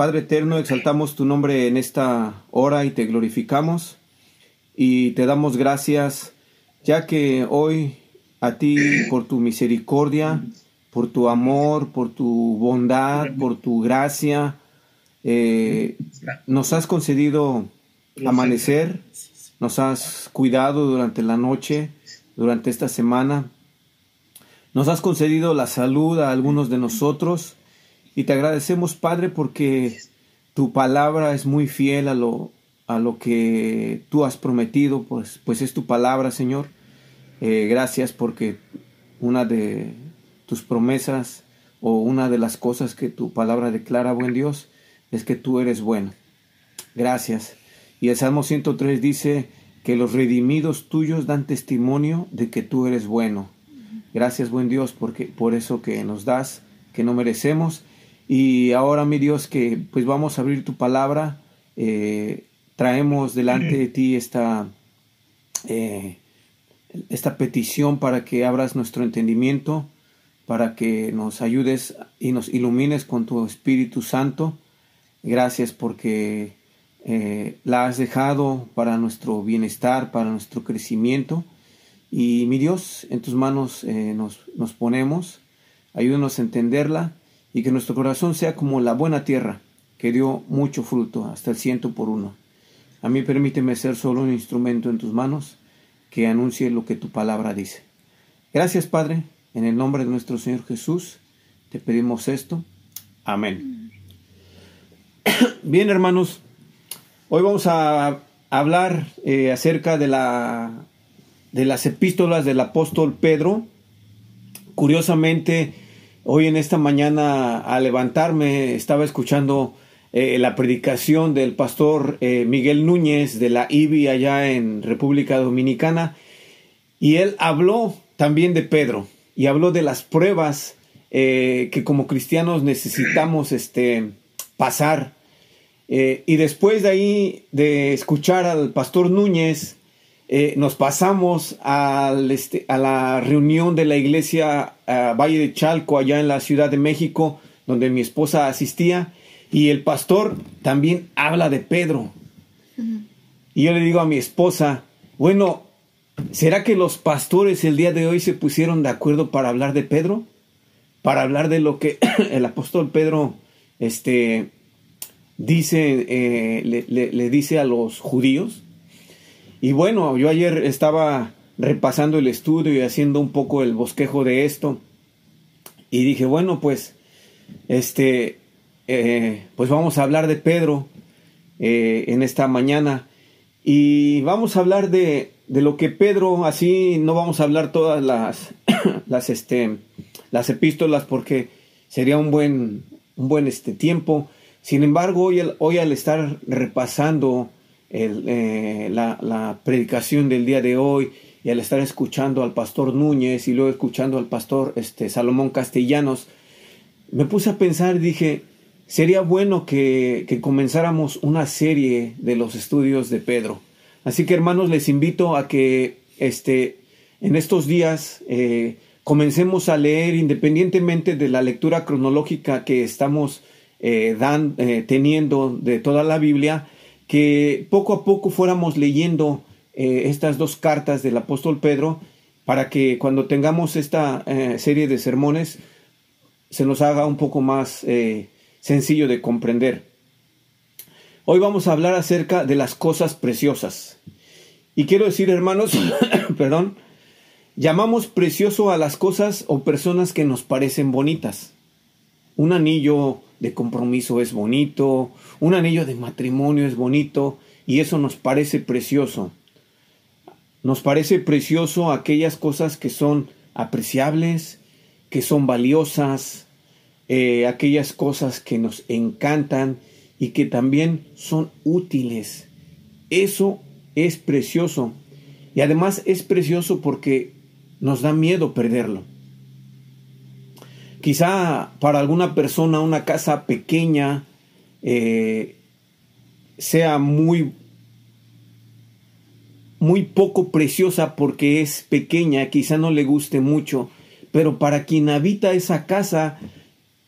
Padre eterno, exaltamos tu nombre en esta hora y te glorificamos y te damos gracias, ya que hoy a ti por tu misericordia, por tu amor, por tu bondad, por tu gracia, eh, nos has concedido amanecer, nos has cuidado durante la noche, durante esta semana, nos has concedido la salud a algunos de nosotros y te agradecemos, Padre, porque tu palabra es muy fiel a lo, a lo que tú has prometido, pues, pues es tu palabra, Señor. Eh, gracias porque una de tus promesas o una de las cosas que tu palabra declara, buen Dios, es que tú eres bueno. Gracias. Y el Salmo 103 dice que los redimidos tuyos dan testimonio de que tú eres bueno. Gracias, buen Dios, porque por eso que nos das, que no merecemos. Y ahora, mi Dios, que pues vamos a abrir tu palabra. Eh, traemos delante de ti esta, eh, esta petición para que abras nuestro entendimiento, para que nos ayudes y nos ilumines con tu Espíritu Santo. Gracias porque eh, la has dejado para nuestro bienestar, para nuestro crecimiento. Y mi Dios, en tus manos nos, nos ponemos. Ayúdanos a entenderla y que nuestro corazón sea como la buena tierra que dio mucho fruto, hasta el ciento por uno. A mí permíteme ser solo un instrumento en tus manos que anuncie lo que tu palabra dice. Gracias, Padre, en el nombre de nuestro Señor Jesús, te pedimos esto. Amén. Bien, hermanos, hoy vamos a hablar eh, acerca de, la, de las epístolas del apóstol Pedro. Curiosamente, hoy en esta mañana al levantarme estaba escuchando eh, la predicación del pastor eh, Miguel Núñez de la IBI allá en República Dominicana y él habló también de Pedro y habló de las pruebas eh, que como cristianos necesitamos este, pasar. y después de ahí de escuchar al pastor Núñez, nos pasamos al, este, a la reunión de la iglesia Valle de Chalco allá en la Ciudad de México, donde mi esposa asistía. Y el pastor también habla de Pedro. Y yo le digo a mi esposa, bueno, ¿será que los pastores el día de hoy se pusieron de acuerdo para hablar de Pedro? Para hablar de lo que el apóstol Pedro este, dice, eh, le, le dice a los judíos. Y bueno, yo ayer estaba repasando el estudio y haciendo un poco el bosquejo de esto. Y dije, bueno, pues, este, eh, pues vamos a hablar de Pedro eh, en esta mañana y vamos a hablar de, lo que Pedro, así no vamos a hablar todas las, las, este, las epístolas porque sería un buen, un buen este, tiempo. Sin embargo, hoy, hoy al estar repasando eh, la, predicación del día de hoy y al estar escuchando al pastor Núñez y luego escuchando al pastor este, Salomón Castellanos, me puse a pensar y dije, sería bueno que, comenzáramos una serie de los estudios de Pedro. Así que hermanos, les invito a que este, en estos días eh, comencemos a leer independientemente de la lectura cronológica que estamos eh, dan, teniendo de toda la Biblia, que poco a poco fuéramos leyendo estas dos cartas del apóstol Pedro para que cuando tengamos esta serie de sermones se nos haga un poco más sencillo de comprender. Hoy vamos a hablar acerca de las cosas preciosas. Y quiero decir, hermanos, perdón, llamamos precioso a las cosas o personas que nos parecen bonitas. Un anillo de compromiso es bonito, un anillo de matrimonio es bonito y eso nos parece precioso. Nos parece precioso aquellas cosas que son apreciables, que son valiosas, eh, aquellas cosas que nos encantan y que también son útiles. Eso es precioso. Y además es precioso porque nos da miedo perderlo. Quizá para alguna persona una casa pequeña eh, sea muy muy poco preciosa porque es pequeña, quizá no le guste mucho, pero para quien habita esa casa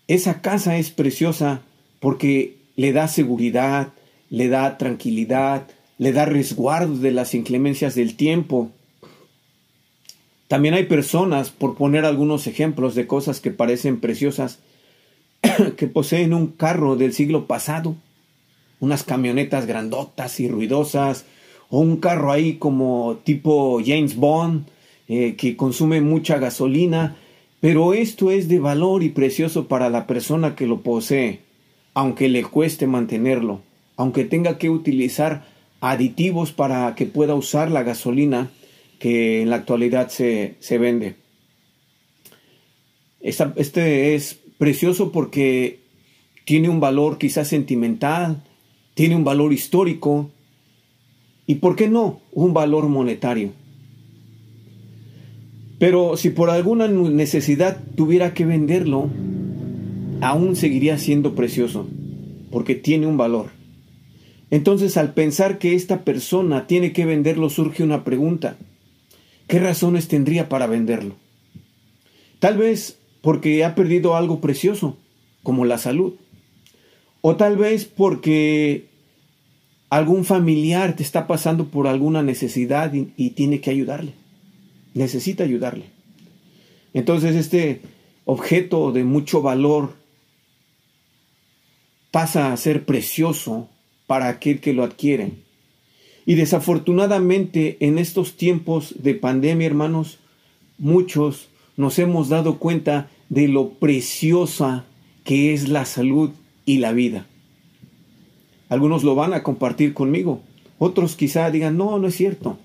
esa casa es preciosa porque le da seguridad, le da tranquilidad, le da resguardo de las inclemencias del tiempo. También hay personas, por poner algunos ejemplos de cosas que parecen preciosas, que poseen un carro del siglo pasado, unas camionetas grandotas y ruidosas, o un carro ahí como tipo James Bond, eh, que consume mucha gasolina, pero esto es de valor y precioso para la persona que lo posee, aunque le cueste mantenerlo, aunque tenga que utilizar aditivos para que pueda usar la gasolina que en la actualidad se, se vende. este es precioso porque tiene un valor quizás sentimental, tiene un valor histórico y, ¿por qué no?, un valor monetario. Pero si por alguna necesidad tuviera que venderlo, aún seguiría siendo precioso, porque tiene un valor. Entonces al pensar que esta persona tiene que venderlo surge una pregunta. ¿Qué razones tendría para venderlo? Tal vez porque ha perdido algo precioso, como la salud. O tal vez porque algún familiar te está pasando por alguna necesidad y, tiene que ayudarle. Necesita ayudarle. Entonces este objeto de mucho valor pasa a ser precioso para aquel que lo adquiere. Y desafortunadamente en estos tiempos de pandemia, hermanos, muchos nos hemos dado cuenta de lo preciosa que es la salud y la vida. Algunos lo van a compartir conmigo, otros quizá digan, no, no es cierto.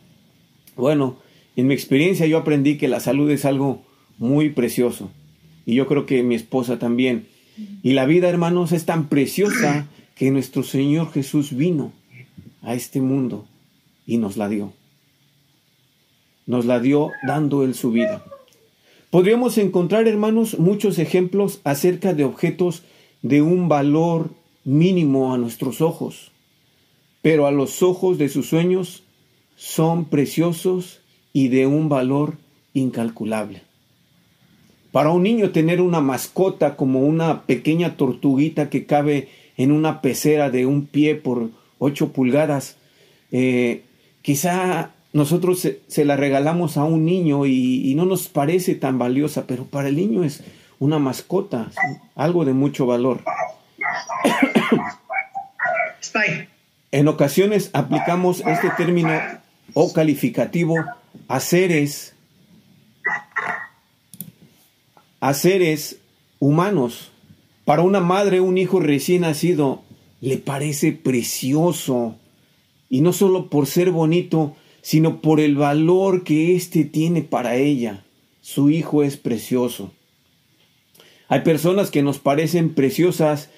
Bueno, en mi experiencia yo aprendí que la salud es algo muy precioso y yo creo que mi esposa también. Y la vida, hermanos, es tan preciosa que nuestro Señor Jesús vino a este mundo y nos la dio. Nos la dio dando Él su vida. Podríamos encontrar, hermanos, muchos ejemplos acerca de objetos de un valor mínimo a nuestros ojos, pero a los ojos de sus sueños son preciosos y de un valor incalculable. Para un niño tener una mascota como una pequeña tortuguita que cabe en una pecera de un pie por ocho pulgadas, eh, quizá nosotros se, la regalamos a un niño y, no nos parece tan valiosa, pero para el niño es una mascota, algo de mucho valor. en ocasiones aplicamos este término o calificativo a seres, a seres humanos. Para una madre, un hijo recién nacido le parece precioso, y no solo por ser bonito, sino por el valor que éste tiene para ella. Su hijo es precioso. Hay personas que nos parecen preciosas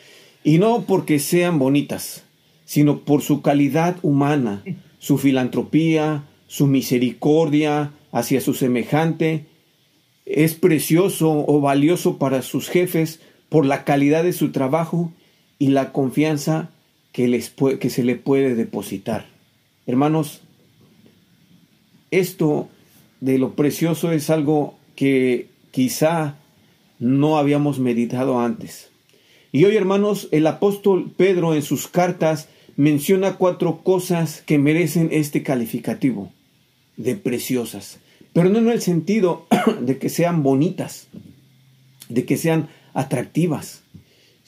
y no porque sean bonitas, sino por su calidad humana, su filantropía, su misericordia hacia su semejante. Es precioso o valioso para sus jefes por la calidad de su trabajo y la confianza que, les que se le puede depositar. Hermanos, esto de lo precioso es algo que quizá no habíamos meditado antes. Y hoy, hermanos, el apóstol Pedro en sus cartas menciona cuatro cosas que merecen este calificativo de preciosas, pero no en el sentido de que sean bonitas, de que sean atractivas,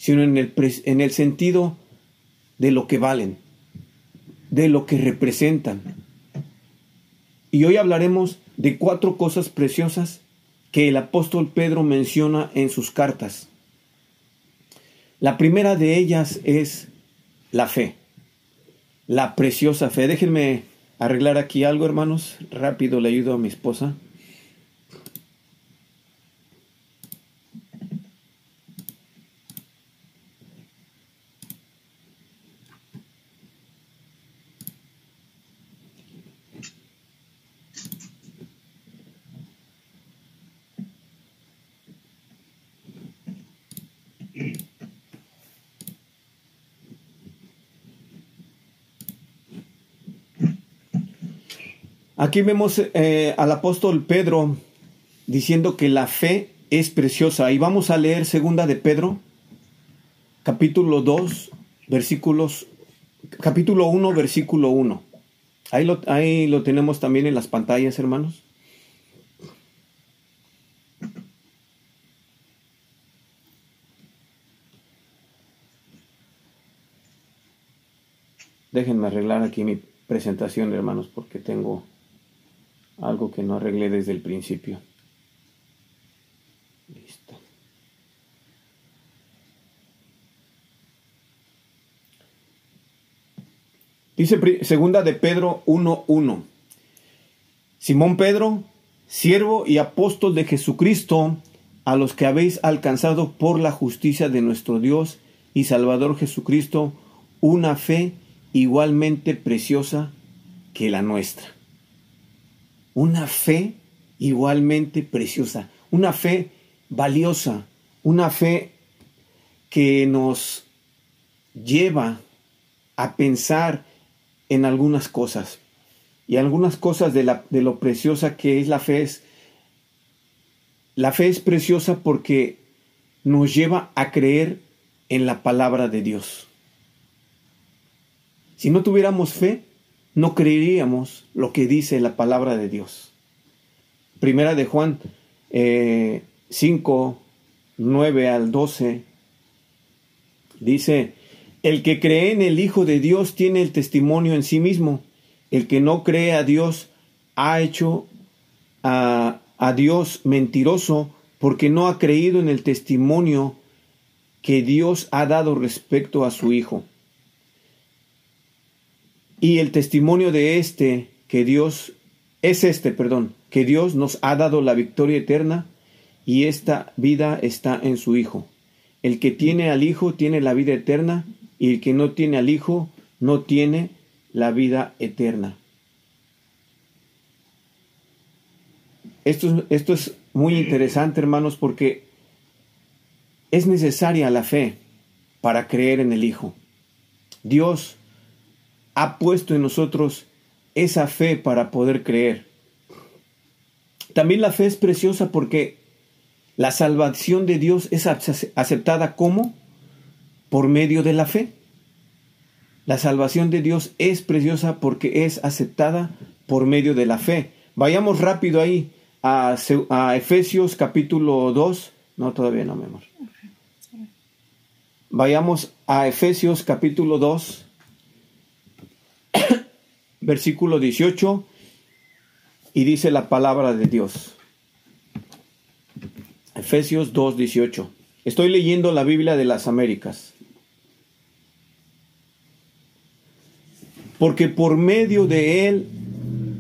sino en el, en el sentido de lo que valen, de lo que representan, y hoy hablaremos de cuatro cosas preciosas que el apóstol Pedro menciona en sus cartas. La primera de ellas es la fe, la preciosa fe. Déjenme arreglar aquí algo, hermanos. Rápido le ayudo a mi esposa. Aquí vemos eh, al apóstol Pedro diciendo que la fe es preciosa. Y vamos a leer segunda de Pedro, capítulo 2, versículos, capítulo 1, versículo 1. Ahí lo, ahí lo tenemos también en las pantallas, hermanos. Déjenme arreglar aquí mi presentación, hermanos, porque tengo algo que no arreglé desde el principio. Listo. Dice segunda de Pedro 1.1. Simón Pedro, siervo y apóstol de Jesucristo, a los que habéis alcanzado por la justicia de nuestro Dios y Salvador Jesucristo, una fe igualmente preciosa que la nuestra. Una fe igualmente preciosa, una fe valiosa, una fe que nos lleva a pensar en algunas cosas. Y algunas cosas de, la, de lo preciosa que es la fe es, la fe es preciosa porque nos lleva a creer en la palabra de Dios. Si no tuviéramos fe, no creeríamos lo que dice la palabra de Dios. Primera de Juan 5, eh, 9 al 12, dice, el que cree en el Hijo de Dios tiene el testimonio en sí mismo. El que no cree a Dios ha hecho a Dios mentiroso porque no ha creído en el testimonio que Dios ha dado respecto a su Hijo. Y el testimonio de este, que Dios, es este, perdón, que Dios nos ha dado la victoria eterna y esta vida está en su Hijo. El que tiene al Hijo tiene la vida eterna y el que no tiene al Hijo no tiene la vida eterna. Esto, esto es muy interesante, hermanos, porque es necesaria la fe para creer en el Hijo. Dios ha puesto en nosotros esa fe para poder creer. También la fe es preciosa porque la salvación de Dios es aceptada como por medio de la fe. La salvación de Dios es preciosa porque es aceptada por medio de la fe. Vayamos rápido ahí a, a Efesios capítulo 2. No, todavía no, mi amor. Vayamos a Efesios capítulo 2 versículo 18, y dice la palabra de Dios. Efesios 2, 18. Estoy leyendo la Biblia de las Américas. Porque por medio de él,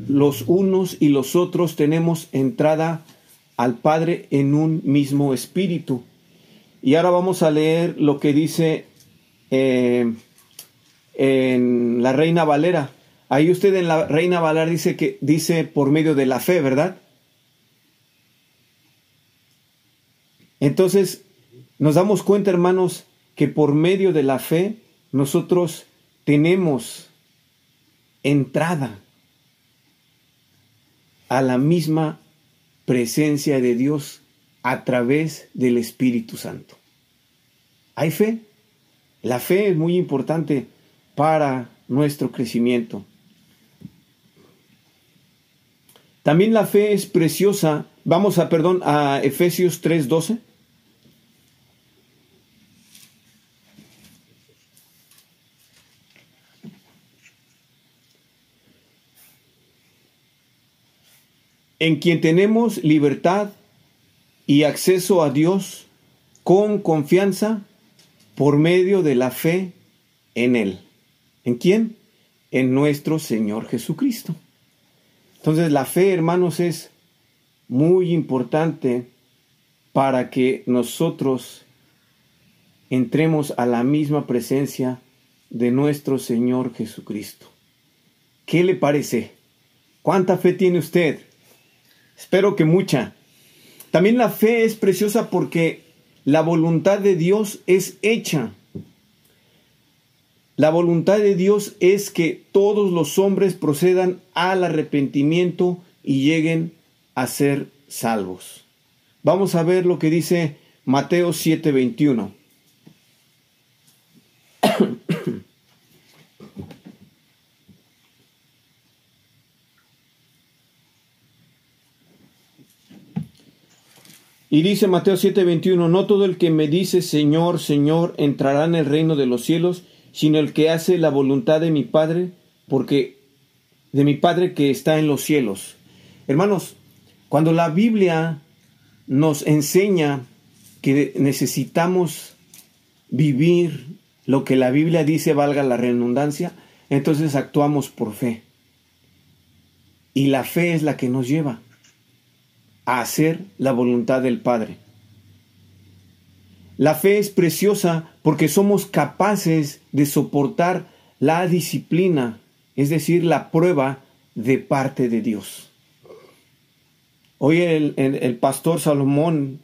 los unos y los otros tenemos entrada al Padre en un mismo espíritu. Y ahora vamos a leer lo que dice eh, en la Reina Valera. Ahí usted en la Reina Valar dice que dice por medio de la fe, ¿verdad? Entonces, nos damos cuenta, hermanos, que por medio de la fe nosotros tenemos entrada a la misma presencia de Dios a través del Espíritu Santo. ¿Hay fe? La fe es muy importante para nuestro crecimiento. También la fe es preciosa. Vamos a, perdón, a Efesios 3:12. en quien tenemos libertad y acceso a Dios con confianza por medio de la fe en Él. ¿En quién? En nuestro Señor Jesucristo. Entonces la fe, hermanos, es muy importante para que nosotros entremos a la misma presencia de nuestro Señor Jesucristo. ¿Qué le parece? ¿Cuánta fe tiene usted? Espero que mucha. También la fe es preciosa porque la voluntad de Dios es hecha la voluntad de Dios es que todos los hombres procedan al arrepentimiento y lleguen a ser salvos. Vamos a ver lo que dice Mateo 7:21. Y dice Mateo 7:21, no todo el que me dice, Señor, Señor, entrará en el reino de los cielos, sino el que hace la voluntad de mi Padre, porque de mi Padre que está en los cielos. Hermanos, cuando la Biblia nos enseña que necesitamos vivir lo que la Biblia dice, valga la redundancia, entonces actuamos por fe. Y la fe es la que nos lleva a hacer la voluntad del Padre. La fe es preciosa porque somos capaces de soportar la disciplina, es decir, la prueba de parte de Dios. Hoy el, pastor Salomón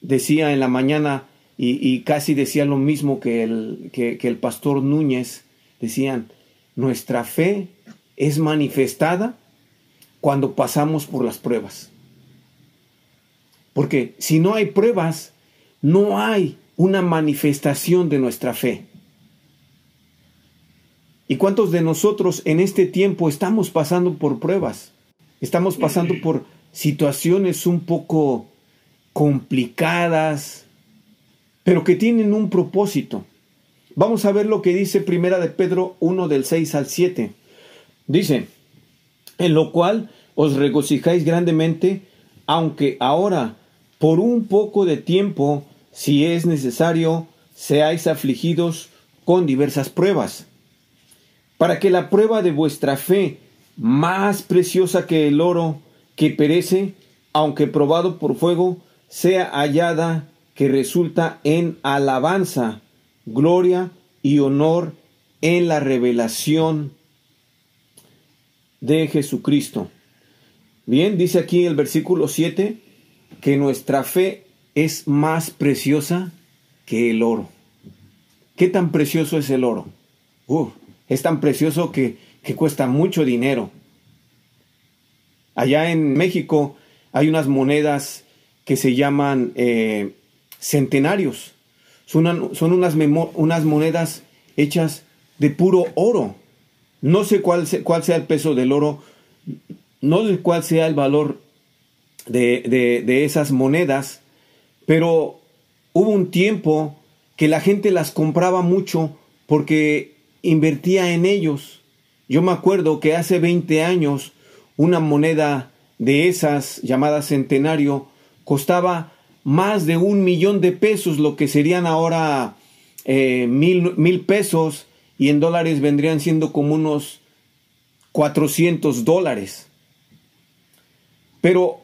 decía en la mañana, y, casi decía lo mismo que el, que el pastor Núñez, decían, nuestra fe es manifestada cuando pasamos por las pruebas. Porque si no hay pruebas, no hay una manifestación de nuestra fe. ¿Y cuántos de nosotros en este tiempo estamos pasando por pruebas? Estamos pasando por situaciones un poco complicadas, pero que tienen un propósito. Vamos a ver lo que dice Primera de Pedro 1 del 6 al 7. Dice, en lo cual os regocijáis grandemente, aunque ahora, por un poco de tiempo, si es necesario, seáis afligidos con diversas pruebas para que la prueba de vuestra fe, más preciosa que el oro que perece, aunque probado por fuego, sea hallada que resulta en alabanza, gloria y honor en la revelación de Jesucristo. Bien, dice aquí el versículo 7 que nuestra fe es más preciosa que el oro. ¿Qué tan precioso es el oro? es tan precioso que, cuesta mucho dinero. Allá en México hay unas monedas que se llaman eh, centenarios. Son, son unas, unas, monedas hechas de puro oro. No sé cuál, cuál, sea el peso del oro, no sé cuál sea el valor de, de esas monedas, pero hubo un tiempo que la gente las compraba mucho porque invertía en ellos. Yo me acuerdo que hace 20 años una moneda de esas llamada centenario costaba más de un millón de pesos, lo que serían ahora eh, mil, mil pesos y en dólares vendrían siendo como unos 400 dólares. Pero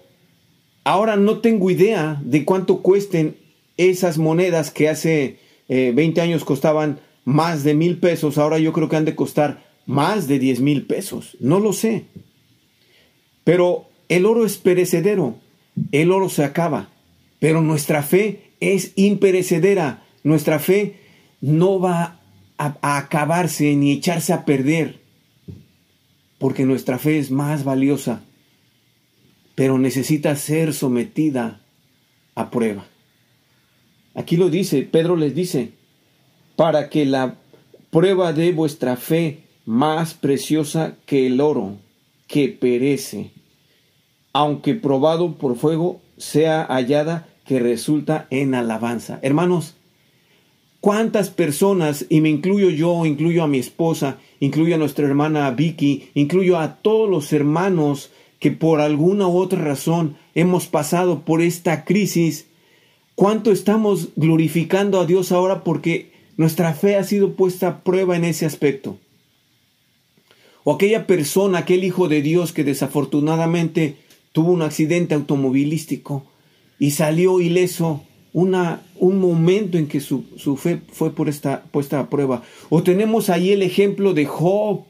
ahora no tengo idea de cuánto cuesten esas monedas que hace 20 eh, años costaban más de mil pesos, ahora yo creo que han de costar más de diez mil pesos. No lo sé. Pero el oro es perecedero, el oro se acaba, pero nuestra fe es imperecedera, nuestra fe no va a acabarse ni echarse a perder, porque nuestra fe es más valiosa, pero necesita ser sometida a prueba. Aquí lo dice, Pedro les dice, para que la prueba de vuestra fe, más preciosa que el oro, que perece, aunque probado por fuego, sea hallada que resulta en alabanza. Hermanos, ¿cuántas personas, y me incluyo yo, incluyo a mi esposa, incluyo a nuestra hermana Vicky, incluyo a todos los hermanos que por alguna u otra razón hemos pasado por esta crisis, cuánto estamos glorificando a Dios ahora porque nuestra fe ha sido puesta a prueba en ese aspecto. O aquella persona, aquel hijo de Dios que desafortunadamente tuvo un accidente automovilístico y salió ileso un momento en que su, fe fue por esta, puesta a prueba. O tenemos ahí el ejemplo de Job,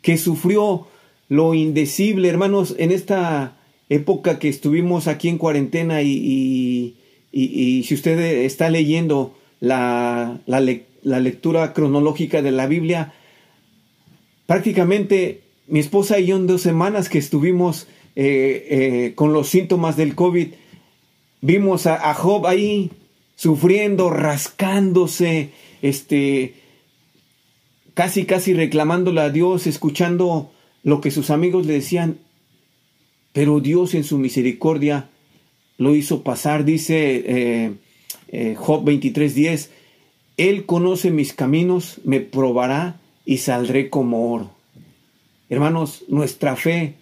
que sufrió lo indecible, hermanos, en esta época que estuvimos aquí en cuarentena y, y, si usted está leyendo la, la, la lectura cronológica de la Biblia, prácticamente mi esposa y yo en dos semanas que estuvimos eh, eh, con los síntomas del COVID, vimos a, Job ahí sufriendo, rascándose, este, casi, casi reclamándole a Dios, escuchando lo que sus amigos le decían, pero Dios en su misericordia lo hizo pasar, dice eh, eh, Job 23:10, Él conoce mis caminos, me probará y saldré como oro. Hermanos, nuestra fe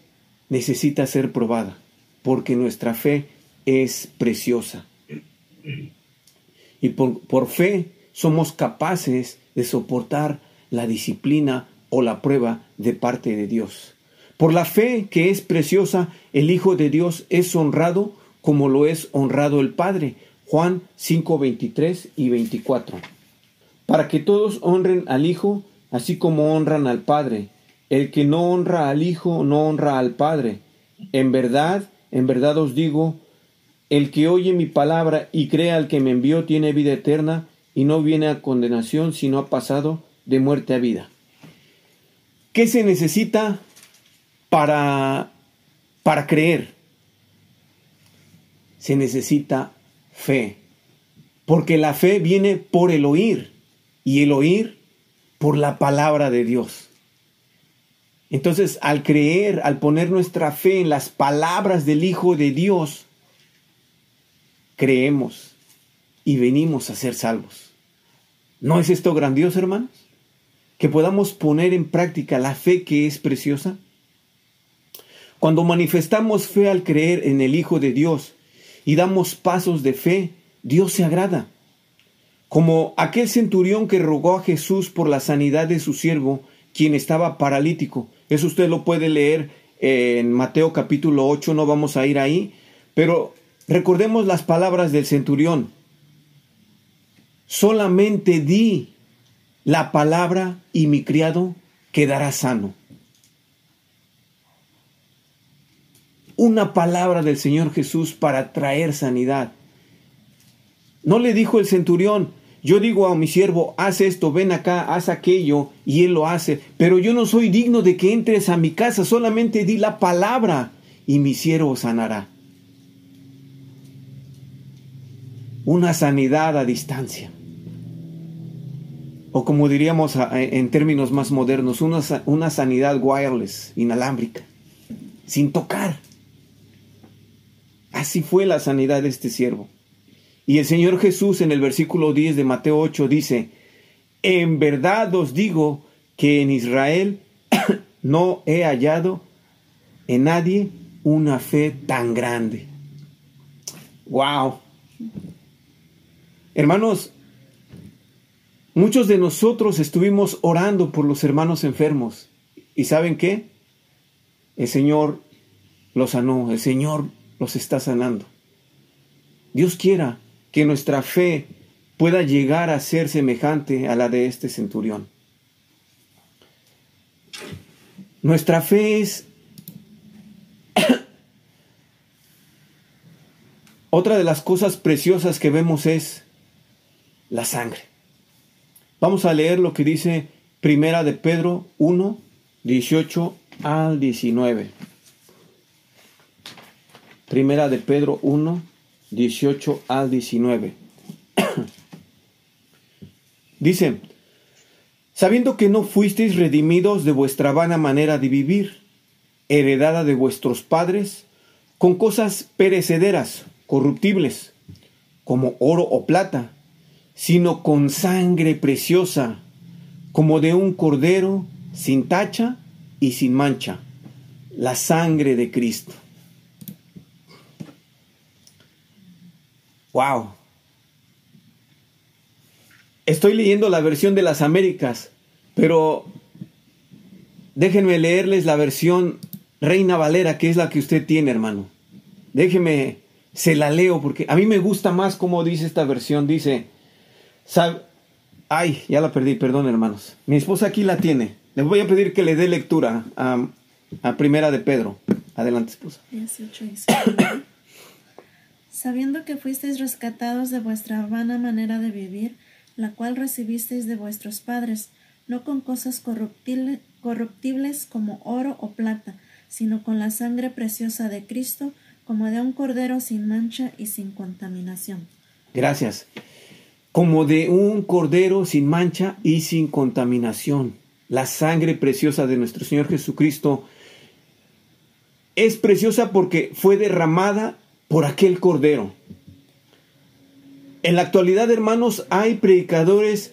necesita ser probada, porque nuestra fe es preciosa. Y por, por fe somos capaces de soportar la disciplina o la prueba de parte de Dios. Por la fe que es preciosa, el Hijo de Dios es honrado como lo es honrado el Padre. Juan 5, 23 y 24. Para que todos honren al Hijo, así como honran al Padre. El que no honra al Hijo, no honra al Padre. En verdad, en verdad os digo, el que oye mi palabra y crea al que me envió tiene vida eterna y no viene a condenación, sino ha pasado de muerte a vida. ¿Qué se necesita para, para creer? Se necesita fe, porque la fe viene por el oír y el oír por la palabra de Dios. Entonces, al creer, al poner nuestra fe en las palabras del Hijo de Dios, creemos y venimos a ser salvos. ¿No es esto grandioso, hermanos? Que podamos poner en práctica la fe que es preciosa. Cuando manifestamos fe al creer en el Hijo de Dios y damos pasos de fe, Dios se agrada. Como aquel centurión que rogó a Jesús por la sanidad de su siervo, quien estaba paralítico. Eso usted lo puede leer en Mateo capítulo 8, no vamos a ir ahí, pero Recordemos las palabras del centurión. Solamente di la palabra y mi criado quedará sano. Una palabra del Señor Jesús para traer sanidad. No le dijo el centurión, yo digo a mi siervo, haz esto, ven acá, haz aquello, y él lo hace, pero yo no soy digno de que entres a mi casa, solamente di la palabra y mi siervo sanará. una sanidad a distancia. O como diríamos en términos más modernos, una, una sanidad wireless, inalámbrica, sin tocar. Así fue la sanidad de este siervo. Y el Señor Jesús en el versículo 10 de Mateo 8 dice, en verdad os digo que en Israel no he hallado en nadie una fe tan grande. ¡Wow! Hermanos, muchos de nosotros estuvimos orando por los hermanos enfermos. ¿Y saben qué? El Señor los sanó, el Señor los está sanando. Dios quiera que nuestra fe pueda llegar a ser semejante a la de este centurión. Nuestra fe es otra de las cosas preciosas que vemos es la sangre. Vamos a leer lo que dice Primera de Pedro 1, 18 al 19. Primera de Pedro 1, 18 al 19. dice, sabiendo que no fuisteis redimidos de vuestra vana manera de vivir, heredada de vuestros padres, con cosas perecederas, corruptibles, como oro o plata, sino con sangre preciosa, como de un cordero sin tacha y sin mancha, la sangre de Cristo. Wow. Estoy leyendo la versión de las Américas, pero déjenme leerles la versión Reina Valera, que es la que usted tiene, hermano. Déjeme, se la leo porque a mí me gusta más como dice esta versión. Dice, Ay, ya la perdí, perdón hermanos. Mi esposa aquí la tiene. Le voy a pedir que le dé lectura a, Primera de Pedro. Adelante, esposa. Sabiendo que fuisteis rescatados de vuestra vana manera de vivir, la cual recibisteis de vuestros padres, no con cosas corruptibles, corruptibles como oro o plata, sino con la sangre preciosa de Cristo, como de un cordero sin mancha y sin contaminación. Gracias como de un cordero sin mancha y sin contaminación. La sangre preciosa de nuestro Señor Jesucristo es preciosa porque fue derramada por aquel cordero. En la actualidad, hermanos, hay predicadores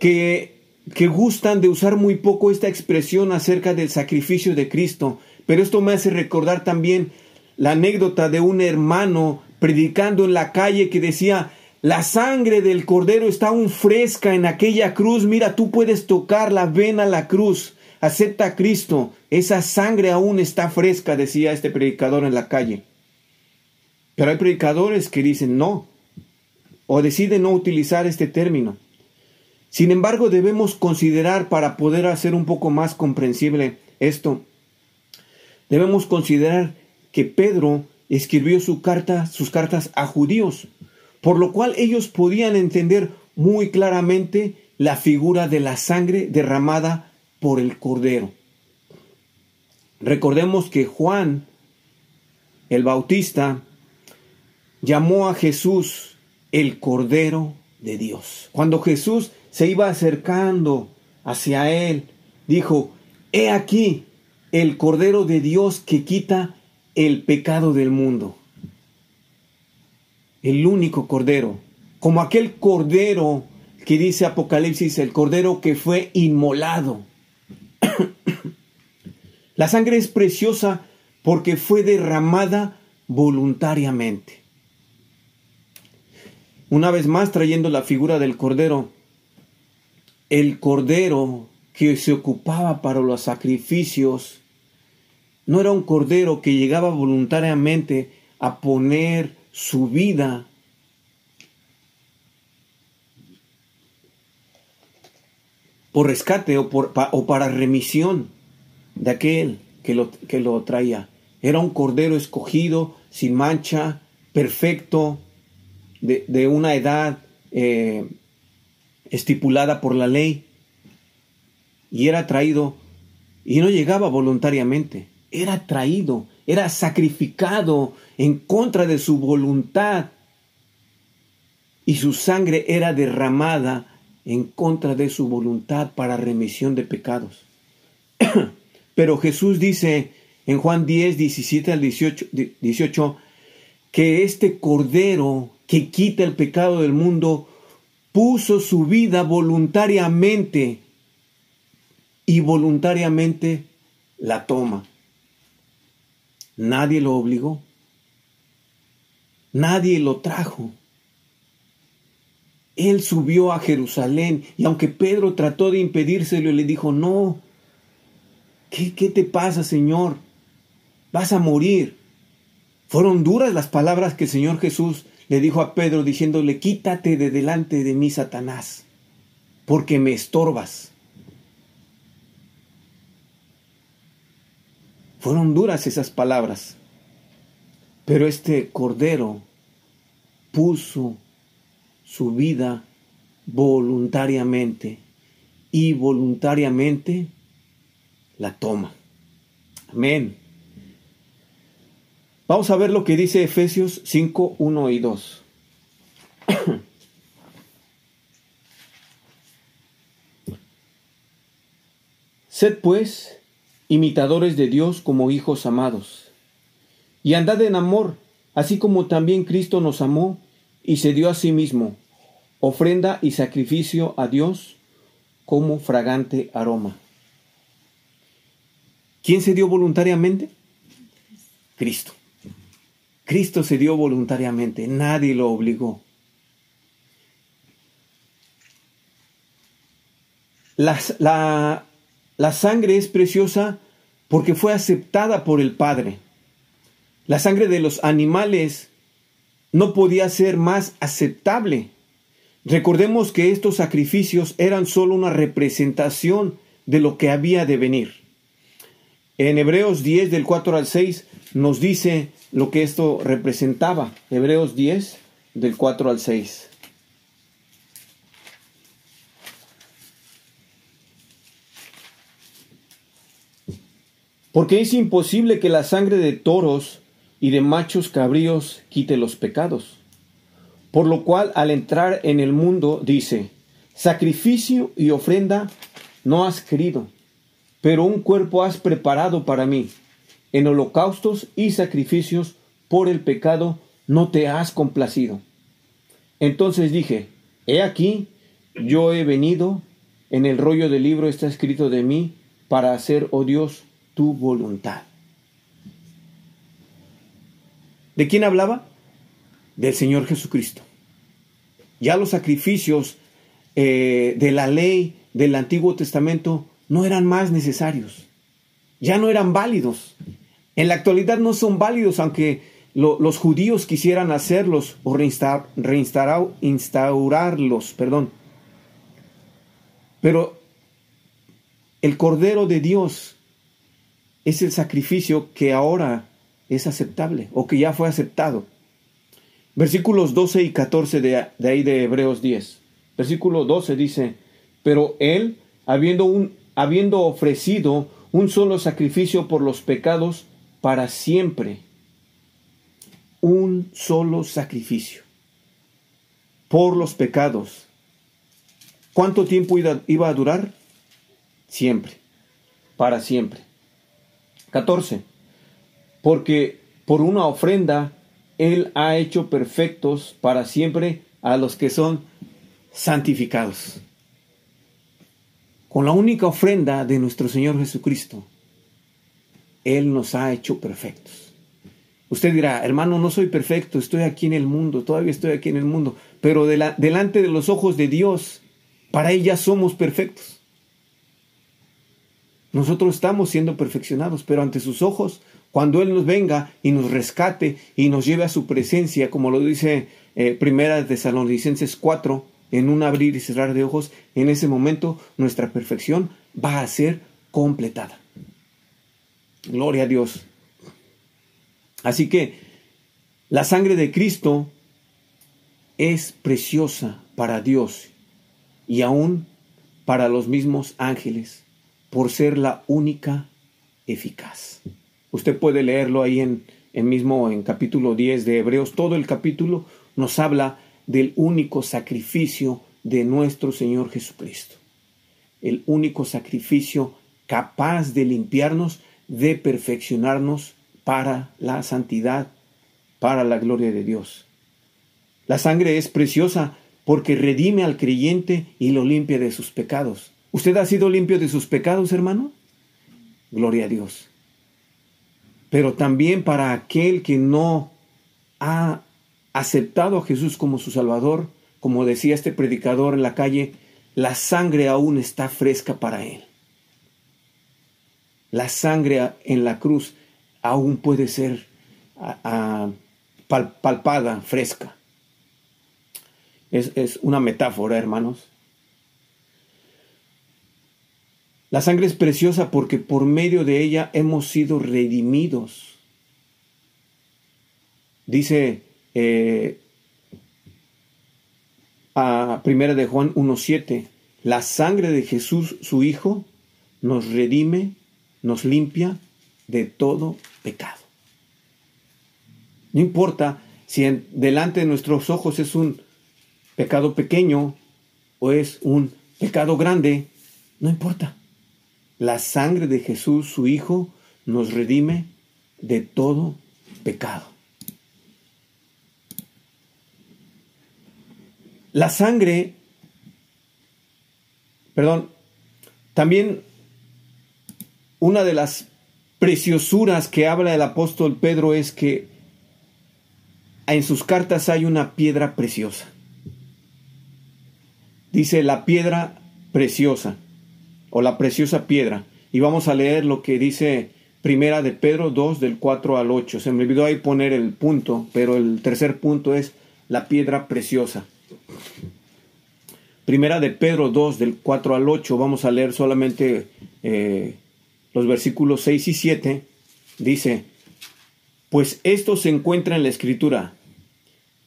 que, que gustan de usar muy poco esta expresión acerca del sacrificio de Cristo, pero esto me hace recordar también la anécdota de un hermano predicando en la calle que decía, la sangre del cordero está aún fresca en aquella cruz, mira, tú puedes tocarla, ven a la cruz, acepta a Cristo, esa sangre aún está fresca, decía este predicador en la calle. Pero hay predicadores que dicen no, o deciden no utilizar este término. Sin embargo, debemos considerar, para poder hacer un poco más comprensible esto, debemos considerar que Pedro escribió su carta, sus cartas a judíos, por lo cual ellos podían entender muy claramente la figura de la sangre derramada por el Cordero. Recordemos que Juan, el Bautista, llamó a Jesús el Cordero de Dios. Cuando Jesús se iba acercando hacia él, dijo, He aquí el Cordero de Dios que quita el pecado del mundo. El único Cordero, como aquel Cordero que dice Apocalipsis, el Cordero que fue inmolado. La sangre es preciosa porque fue derramada voluntariamente. Una vez más trayendo la figura del Cordero, el Cordero que se ocupaba para los sacrificios no era un Cordero que llegaba voluntariamente a poner su vida por rescate o, por, o para remisión de aquel que lo, que lo traía. Era un cordero escogido, sin mancha, perfecto, de, una edad eh, estipulada por la ley. Y era traído, y no llegaba voluntariamente, era traído, era sacrificado en contra de su voluntad. Y su sangre era derramada en contra de su voluntad para remisión de pecados. Pero Jesús dice en Juan 10, 17 al 18, 18 que este Cordero que quita el pecado del mundo puso su vida voluntariamente y voluntariamente la toma. Nadie lo obligó. Nadie lo trajo. Él subió a Jerusalén y aunque Pedro trató de impedírselo, le dijo, no, ¿qué, qué te pasa, Señor? Vas a morir. Fueron duras las palabras que el Señor Jesús le dijo a Pedro diciéndole, quítate de delante de mí, Satanás, porque me estorbas. Fueron duras esas palabras, pero este cordero puso su vida voluntariamente y voluntariamente la toma. Amén. Vamos a ver lo que dice Efesios 5, 1 y 2. Sed pues imitadores de Dios como hijos amados, y andad en amor, así como también Cristo nos amó y se dio a sí mismo, ofrenda y sacrificio a Dios como fragante aroma. ¿Quién se dio voluntariamente? Cristo. Cristo se dio voluntariamente, nadie lo obligó. La, la, sangre es preciosa porque fue aceptada por el Padre. La sangre de los animales no podía ser más aceptable. Recordemos que estos sacrificios eran solo una representación de lo que había de venir. En Hebreos 10 del 4 al 6 nos dice lo que esto representaba. Hebreos 10, del 4 al 6. Porque es imposible que la sangre de toros y de machos cabríos quite los pecados. Por lo cual al entrar en el mundo dice, sacrificio y ofrenda no has querido, pero un cuerpo has preparado para mí en holocaustos y sacrificios por el pecado no te has complacido. Entonces dije, he aquí, yo he venido, en el rollo del libro está escrito de mí, para hacer, oh Dios, tu voluntad. ¿De quién hablaba? Del Señor Jesucristo. Ya los sacrificios eh, de la ley del Antiguo Testamento no eran más necesarios, ya no eran válidos. En la actualidad no son válidos, aunque los judíos quisieran hacerlos o reinstaurarlos, perdón. Pero el Cordero de Dios es el sacrificio que ahora es aceptable o que ya fue aceptado. Versículos 12 y 14 de, ahí de Hebreos 10. Versículo 12 dice, pero él, habiendo, un, habiendo ofrecido un solo sacrificio por los pecados para siempre, un solo sacrificio por los pecados. ¿Cuánto tiempo iba a durar? Siempre, para siempre. 14. Porque por una ofrenda Él ha hecho perfectos para siempre a los que son santificados. Con la única ofrenda de nuestro Señor Jesucristo, Él nos ha hecho perfectos. Usted dirá, hermano, no soy perfecto, estoy aquí en el mundo, todavía estoy aquí en el mundo, pero delante de los ojos de Dios, para Él ya somos perfectos. Nosotros estamos siendo perfeccionados, pero ante sus ojos, cuando Él nos venga y nos rescate y nos lleve a su presencia, como lo dice eh, Primera de Tesalonicenses 4, en un abrir y cerrar de ojos, en ese momento nuestra perfección va a ser completada. Gloria a Dios. Así que la sangre de Cristo es preciosa para Dios y aún para los mismos ángeles por ser la única eficaz. Usted puede leerlo ahí en, en mismo en capítulo 10 de Hebreos. Todo el capítulo nos habla del único sacrificio de nuestro Señor Jesucristo. El único sacrificio capaz de limpiarnos, de perfeccionarnos para la santidad, para la gloria de Dios. La sangre es preciosa porque redime al creyente y lo limpia de sus pecados. ¿Usted ha sido limpio de sus pecados, hermano? Gloria a Dios. Pero también para aquel que no ha aceptado a Jesús como su Salvador, como decía este predicador en la calle, la sangre aún está fresca para él. La sangre en la cruz aún puede ser palpada, fresca. Es, es una metáfora, hermanos. La sangre es preciosa porque por medio de ella hemos sido redimidos. Dice eh, a Primera de Juan 1.7, la sangre de Jesús, su Hijo, nos redime, nos limpia de todo pecado. No importa si delante de nuestros ojos es un pecado pequeño o es un pecado grande, no importa. La sangre de Jesús, su Hijo, nos redime de todo pecado. La sangre, perdón, también una de las preciosuras que habla el apóstol Pedro es que en sus cartas hay una piedra preciosa. Dice la piedra preciosa o la preciosa piedra. Y vamos a leer lo que dice Primera de Pedro 2 del 4 al 8. Se me olvidó ahí poner el punto, pero el tercer punto es la piedra preciosa. Primera de Pedro 2, del 4 al 8, vamos a leer solamente eh, los versículos 6 y 7. Dice, pues esto se encuentra en la escritura.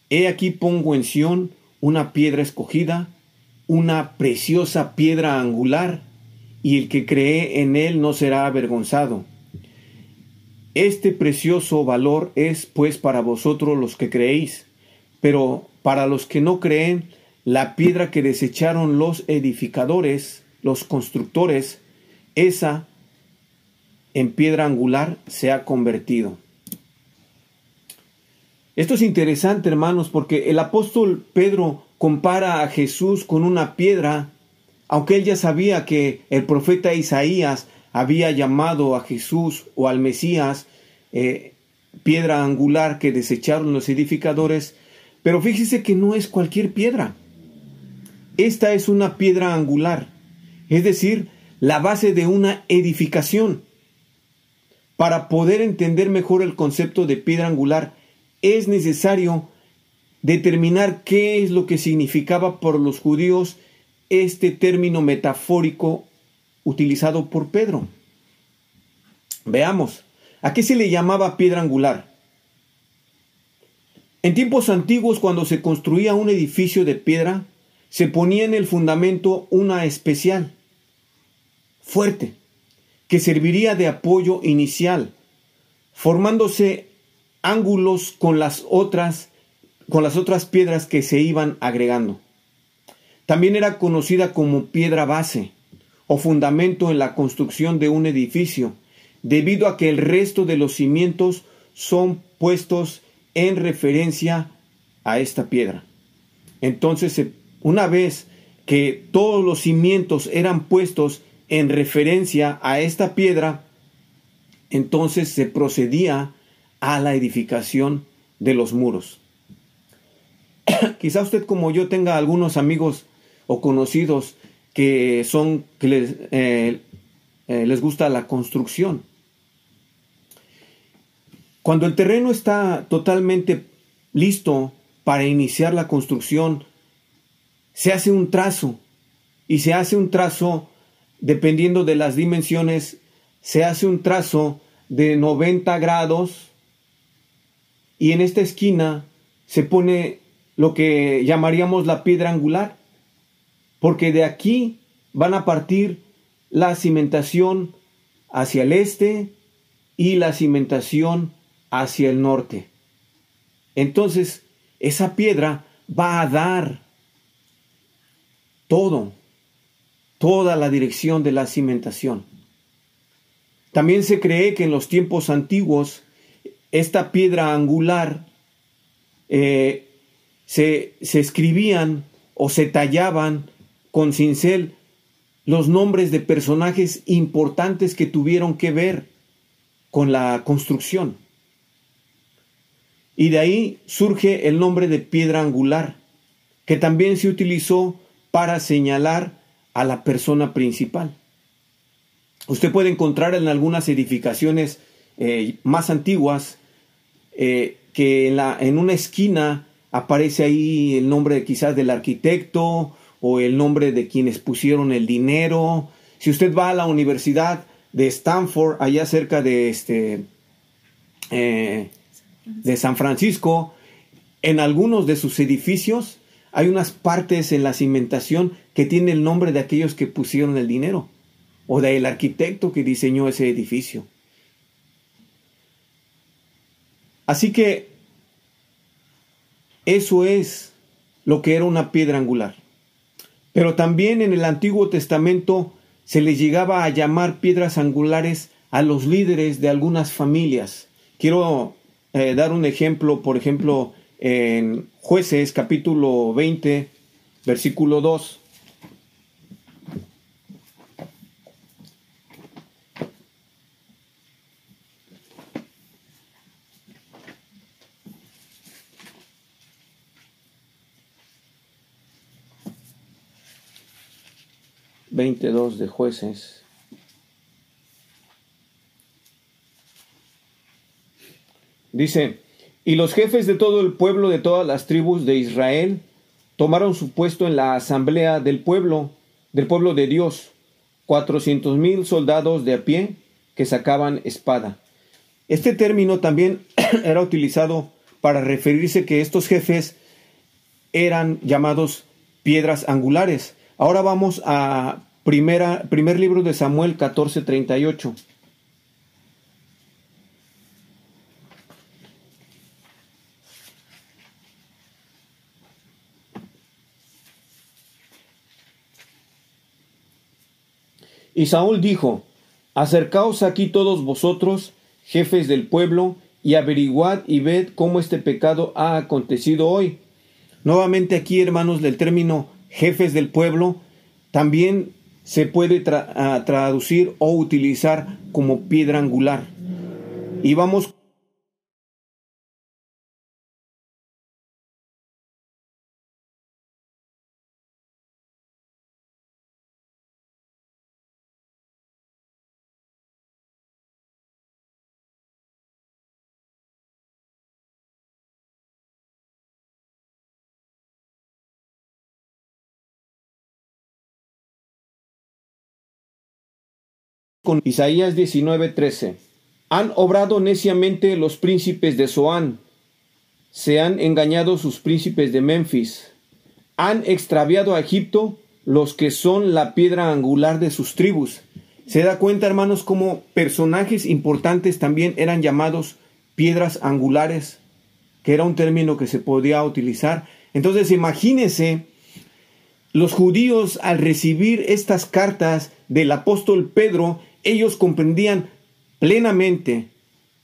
He aquí pongo en Sión una piedra escogida, una preciosa piedra angular, y el que cree en él no será avergonzado. Este precioso valor es pues para vosotros los que creéis, pero para los que no creen, la piedra que desecharon los edificadores, los constructores, esa en piedra angular se ha convertido. Esto es interesante, hermanos, porque el apóstol Pedro compara a Jesús con una piedra, aunque él ya sabía que el profeta Isaías había llamado a Jesús o al Mesías eh, piedra angular que desecharon los edificadores, pero fíjese que no es cualquier piedra. Esta es una piedra angular, es decir, la base de una edificación. Para poder entender mejor el concepto de piedra angular, es necesario determinar qué es lo que significaba por los judíos este término metafórico utilizado por Pedro. Veamos, ¿a qué se le llamaba piedra angular? En tiempos antiguos, cuando se construía un edificio de piedra, se ponía en el fundamento una especial, fuerte, que serviría de apoyo inicial, formándose ángulos con las otras con las otras piedras que se iban agregando. También era conocida como piedra base o fundamento en la construcción de un edificio, debido a que el resto de los cimientos son puestos en referencia a esta piedra. Entonces, una vez que todos los cimientos eran puestos en referencia a esta piedra, entonces se procedía a la edificación de los muros. Quizá usted como yo tenga algunos amigos o conocidos que son que les, eh, eh, les gusta la construcción. Cuando el terreno está totalmente listo para iniciar la construcción, se hace un trazo y se hace un trazo dependiendo de las dimensiones, se hace un trazo de 90 grados y en esta esquina se pone lo que llamaríamos la piedra angular, porque de aquí van a partir la cimentación hacia el este y la cimentación hacia el norte. Entonces, esa piedra va a dar todo, toda la dirección de la cimentación. También se cree que en los tiempos antiguos esta piedra angular eh, se, se escribían o se tallaban con cincel los nombres de personajes importantes que tuvieron que ver con la construcción. Y de ahí surge el nombre de piedra angular, que también se utilizó para señalar a la persona principal. Usted puede encontrar en algunas edificaciones eh, más antiguas eh, que en, la, en una esquina aparece ahí el nombre quizás del arquitecto o el nombre de quienes pusieron el dinero. Si usted va a la universidad de Stanford, allá cerca de este eh, de San Francisco, en algunos de sus edificios hay unas partes en la cimentación que tiene el nombre de aquellos que pusieron el dinero o del arquitecto que diseñó ese edificio. Así que eso es lo que era una piedra angular. Pero también en el Antiguo Testamento se les llegaba a llamar piedras angulares a los líderes de algunas familias. Quiero eh, dar un ejemplo, por ejemplo, en jueces capítulo 20, versículo 2. 22 de jueces. Dice, y los jefes de todo el pueblo de todas las tribus de Israel tomaron su puesto en la asamblea del pueblo, del pueblo de Dios, cuatrocientos mil soldados de a pie que sacaban espada. Este término también era utilizado para referirse que estos jefes eran llamados piedras angulares. Ahora vamos a primer libro de Samuel 14:38. Y Saúl dijo, Acercaos aquí todos vosotros, jefes del pueblo, y averiguad y ved cómo este pecado ha acontecido hoy. Nuevamente aquí, hermanos, del término jefes del pueblo también se puede ah, traducir o utilizar como piedra angular. Y vamos con Isaías 19:13. Han obrado neciamente los príncipes de Zoán, se han engañado sus príncipes de Memphis, han extraviado a Egipto los que son la piedra angular de sus tribus. Se da cuenta, hermanos, como personajes importantes también eran llamados piedras angulares, que era un término que se podía utilizar. Entonces, imagínense los judíos al recibir estas cartas del apóstol Pedro, ellos comprendían plenamente,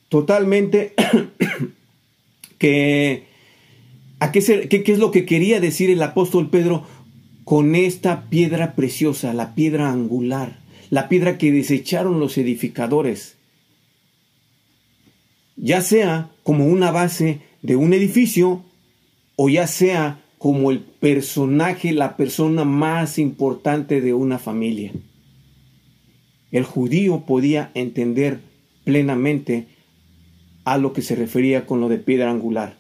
totalmente, que, a qué, es lo que quería decir el apóstol Pedro con esta piedra preciosa, la piedra angular, la piedra que desecharon los edificadores, ya sea como una base de un edificio o ya sea como el personaje, la persona más importante de una familia el judío podía entender plenamente a lo que se refería con lo de piedra angular.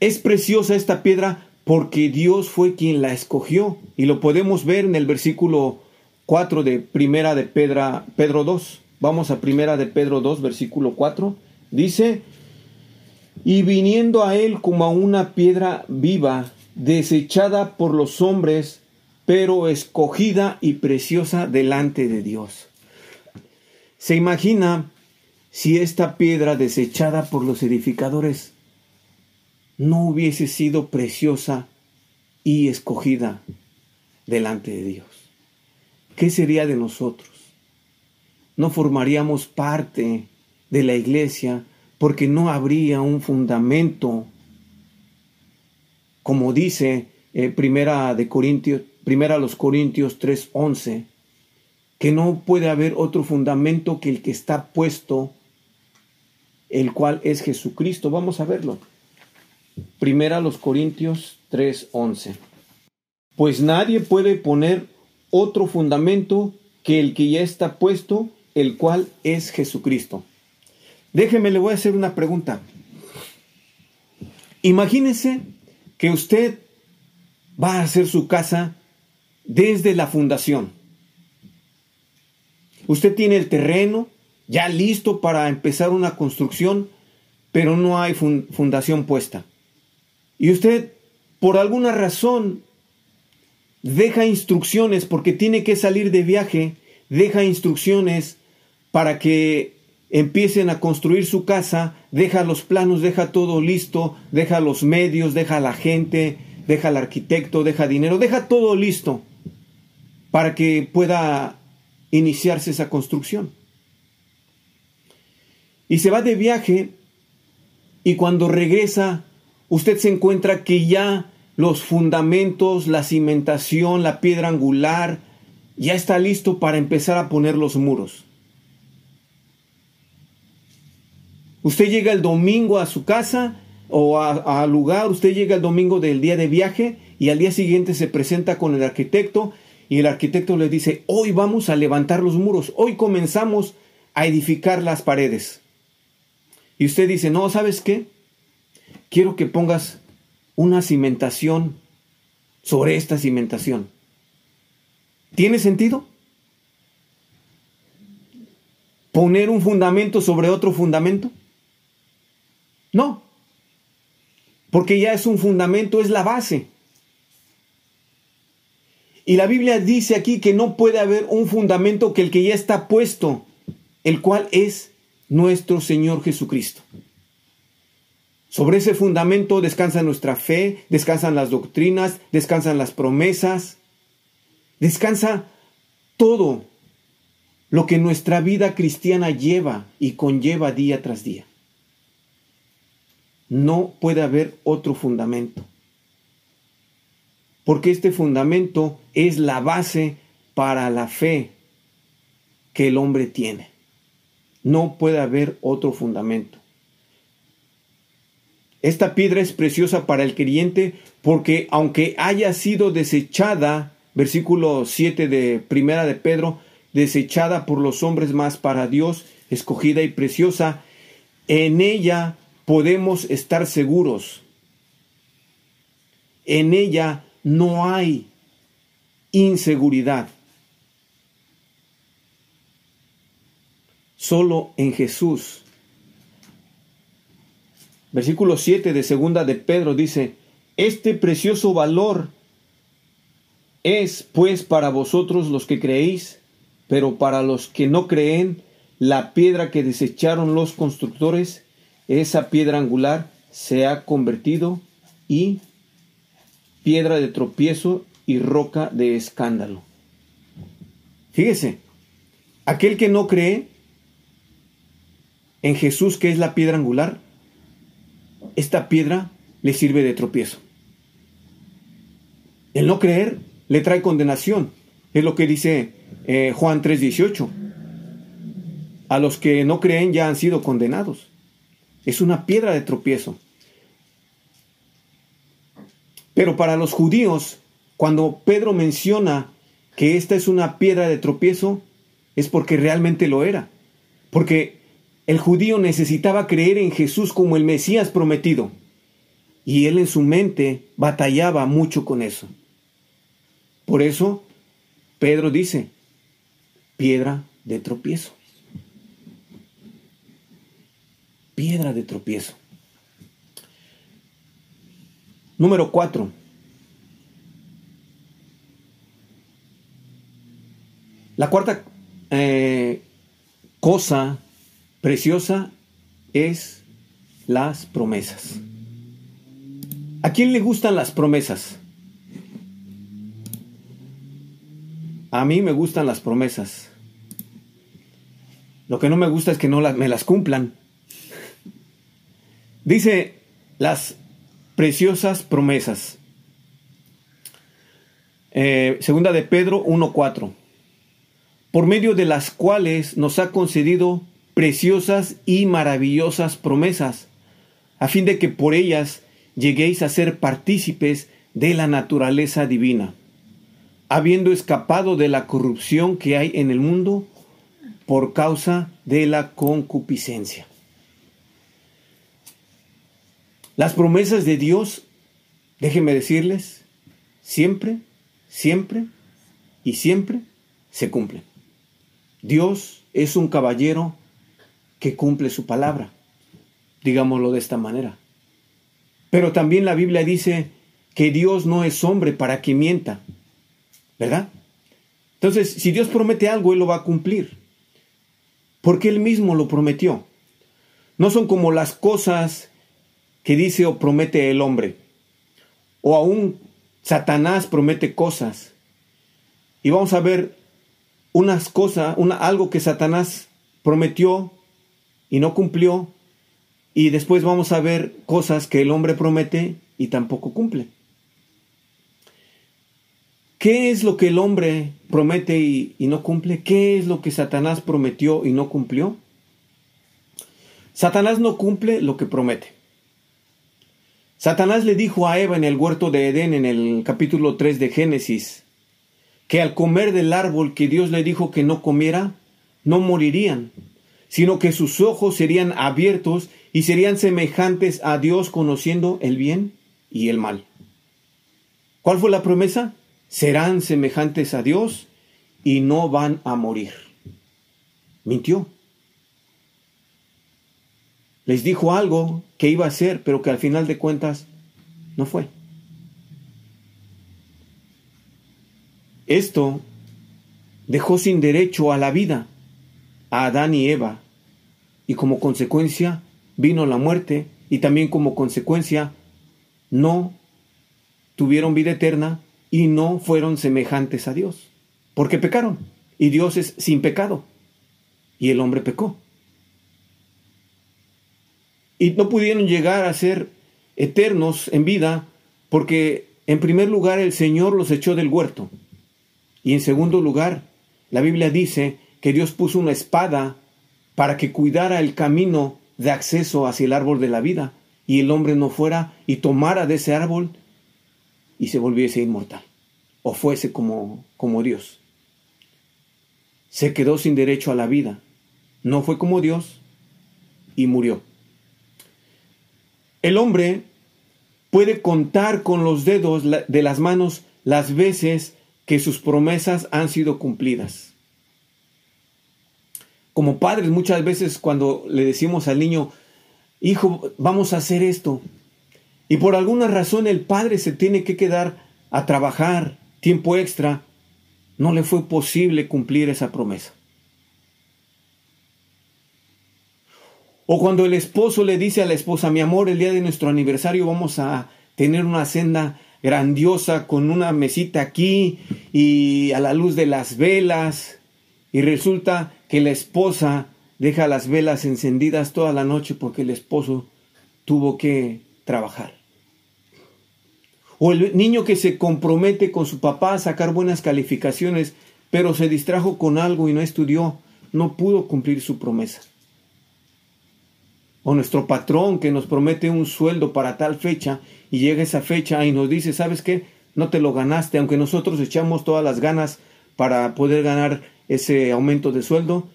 Es preciosa esta piedra porque Dios fue quien la escogió y lo podemos ver en el versículo 4 de Primera de Pedra, Pedro 2. Vamos a Primera de Pedro 2, versículo 4. Dice, y viniendo a él como a una piedra viva, desechada por los hombres, pero escogida y preciosa delante de Dios. ¿Se imagina si esta piedra desechada por los edificadores no hubiese sido preciosa y escogida delante de Dios? ¿Qué sería de nosotros? No formaríamos parte de la iglesia porque no habría un fundamento, como dice eh, Primera de Corintios Primera a los Corintios 3:11, que no puede haber otro fundamento que el que está puesto, el cual es Jesucristo. Vamos a verlo. Primera a los Corintios 3:11. Pues nadie puede poner otro fundamento que el que ya está puesto, el cual es Jesucristo. Déjeme, le voy a hacer una pregunta. Imagínese que usted va a hacer su casa desde la fundación. Usted tiene el terreno ya listo para empezar una construcción, pero no hay fundación puesta. Y usted, por alguna razón, deja instrucciones porque tiene que salir de viaje, deja instrucciones para que empiecen a construir su casa, deja los planos, deja todo listo, deja los medios, deja la gente, deja al arquitecto, deja dinero, deja todo listo para que pueda iniciarse esa construcción. Y se va de viaje y cuando regresa, usted se encuentra que ya los fundamentos, la cimentación, la piedra angular, ya está listo para empezar a poner los muros. Usted llega el domingo a su casa o al lugar, usted llega el domingo del día de viaje y al día siguiente se presenta con el arquitecto y el arquitecto le dice, hoy vamos a levantar los muros, hoy comenzamos a edificar las paredes. Y usted dice, no, ¿sabes qué? Quiero que pongas una cimentación sobre esta cimentación. ¿Tiene sentido? ¿Poner un fundamento sobre otro fundamento? No, porque ya es un fundamento, es la base. Y la Biblia dice aquí que no puede haber un fundamento que el que ya está puesto, el cual es nuestro Señor Jesucristo. Sobre ese fundamento descansa nuestra fe, descansan las doctrinas, descansan las promesas, descansa todo. lo que nuestra vida cristiana lleva y conlleva día tras día. No puede haber otro fundamento, porque este fundamento es la base para la fe que el hombre tiene. No puede haber otro fundamento. Esta piedra es preciosa para el creyente porque aunque haya sido desechada, versículo 7 de Primera de Pedro, desechada por los hombres más para Dios, escogida y preciosa, en ella podemos estar seguros. En ella no hay inseguridad. Solo en Jesús. Versículo 7 de segunda de Pedro dice, este precioso valor es pues para vosotros los que creéis, pero para los que no creen, la piedra que desecharon los constructores, esa piedra angular se ha convertido y piedra de tropiezo y roca de escándalo. Fíjese, aquel que no cree en Jesús, que es la piedra angular, esta piedra le sirve de tropiezo. El no creer le trae condenación. Es lo que dice eh, Juan 3:18. A los que no creen ya han sido condenados. Es una piedra de tropiezo. Pero para los judíos, cuando Pedro menciona que esta es una piedra de tropiezo, es porque realmente lo era. Porque el judío necesitaba creer en Jesús como el Mesías prometido. Y él en su mente batallaba mucho con eso. Por eso, Pedro dice, piedra de tropiezo. Piedra de tropiezo. Número cuatro. La cuarta eh, cosa preciosa es las promesas. ¿A quién le gustan las promesas? A mí me gustan las promesas. Lo que no me gusta es que no me las cumplan. Dice las preciosas promesas. Eh, segunda de Pedro 1.4. Por medio de las cuales nos ha concedido preciosas y maravillosas promesas, a fin de que por ellas lleguéis a ser partícipes de la naturaleza divina, habiendo escapado de la corrupción que hay en el mundo por causa de la concupiscencia. Las promesas de Dios, déjenme decirles, siempre, siempre y siempre se cumplen. Dios es un caballero que cumple su palabra, digámoslo de esta manera. Pero también la Biblia dice que Dios no es hombre para que mienta, ¿verdad? Entonces, si Dios promete algo, Él lo va a cumplir, porque Él mismo lo prometió. No son como las cosas que dice o promete el hombre, o aún Satanás promete cosas. Y vamos a ver unas cosas, una, algo que Satanás prometió y no cumplió, y después vamos a ver cosas que el hombre promete y tampoco cumple. ¿Qué es lo que el hombre promete y, y, no cumple? ¿Qué es lo que Satanás prometió y no cumplió? Satanás no cumple lo que promete. Satanás le dijo a Eva en el huerto de Edén en el capítulo 3 de Génesis que al comer del árbol que Dios le dijo que no comiera, no morirían, sino que sus ojos serían abiertos y serían semejantes a Dios conociendo el bien y el mal. ¿Cuál fue la promesa? Serán semejantes a Dios y no van a morir. Mintió. Les dijo algo que iba a ser, pero que al final de cuentas no fue. Esto dejó sin derecho a la vida a Adán y Eva, y como consecuencia vino la muerte y también como consecuencia no tuvieron vida eterna y no fueron semejantes a Dios, porque pecaron y Dios es sin pecado. y el hombre pecó. Y no pudieron llegar a ser eternos en vida porque en primer lugar el Señor los echó del huerto. Y en segundo lugar, la Biblia dice que Dios puso una espada para que cuidara el camino de acceso hacia el árbol de la vida y el hombre no fuera y tomara de ese árbol y se volviese inmortal o fuese como, como Dios. Se quedó sin derecho a la vida, no fue como Dios y murió. El hombre puede contar con los dedos de las manos las veces que sus promesas han sido cumplidas. Como padres muchas veces cuando le decimos al niño, hijo, vamos a hacer esto, y por alguna razón el padre se tiene que quedar a trabajar tiempo extra, no le fue posible cumplir esa promesa. O cuando el esposo le dice a la esposa, mi amor, el día de nuestro aniversario vamos a tener una cena grandiosa con una mesita aquí y a la luz de las velas. Y resulta que la esposa deja las velas encendidas toda la noche porque el esposo tuvo que trabajar. O el niño que se compromete con su papá a sacar buenas calificaciones, pero se distrajo con algo y no estudió, no pudo cumplir su promesa. O nuestro patrón que nos promete un sueldo para tal fecha y llega esa fecha y nos dice, ¿sabes qué? No te lo ganaste, aunque nosotros echamos todas las ganas para poder ganar ese aumento de sueldo.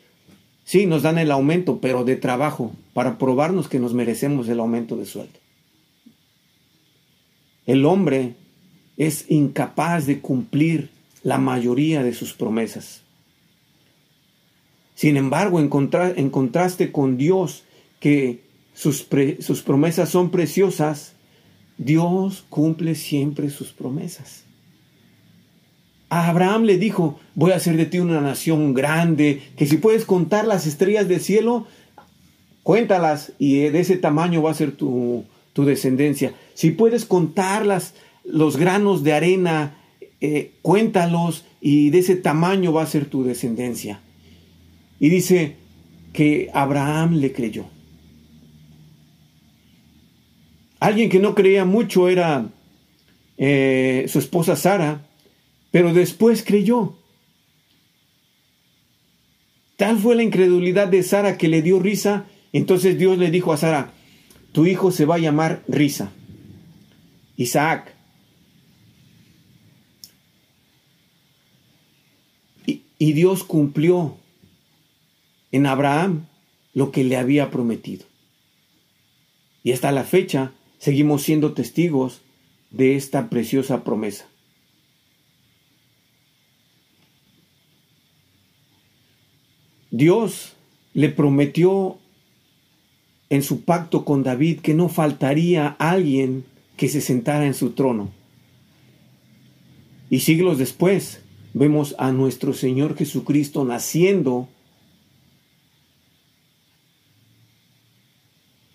Sí, nos dan el aumento, pero de trabajo, para probarnos que nos merecemos el aumento de sueldo. El hombre es incapaz de cumplir la mayoría de sus promesas. Sin embargo, en, contraste con Dios, que sus, sus promesas son preciosas, Dios cumple siempre sus promesas. A Abraham le dijo, voy a hacer de ti una nación grande, que si puedes contar las estrellas del cielo, cuéntalas y de ese tamaño va a ser tu, tu descendencia. Si puedes contarlas, los granos de arena, eh, cuéntalos y de ese tamaño va a ser tu descendencia. Y dice que Abraham le creyó. Alguien que no creía mucho era eh, su esposa Sara, pero después creyó. Tal fue la incredulidad de Sara que le dio risa. Entonces Dios le dijo a Sara, tu hijo se va a llamar Risa. Isaac. Y, y Dios cumplió en Abraham lo que le había prometido. Y hasta la fecha seguimos siendo testigos de esta preciosa promesa. Dios le prometió en su pacto con David que no faltaría alguien que se sentara en su trono. Y siglos después vemos a nuestro Señor Jesucristo naciendo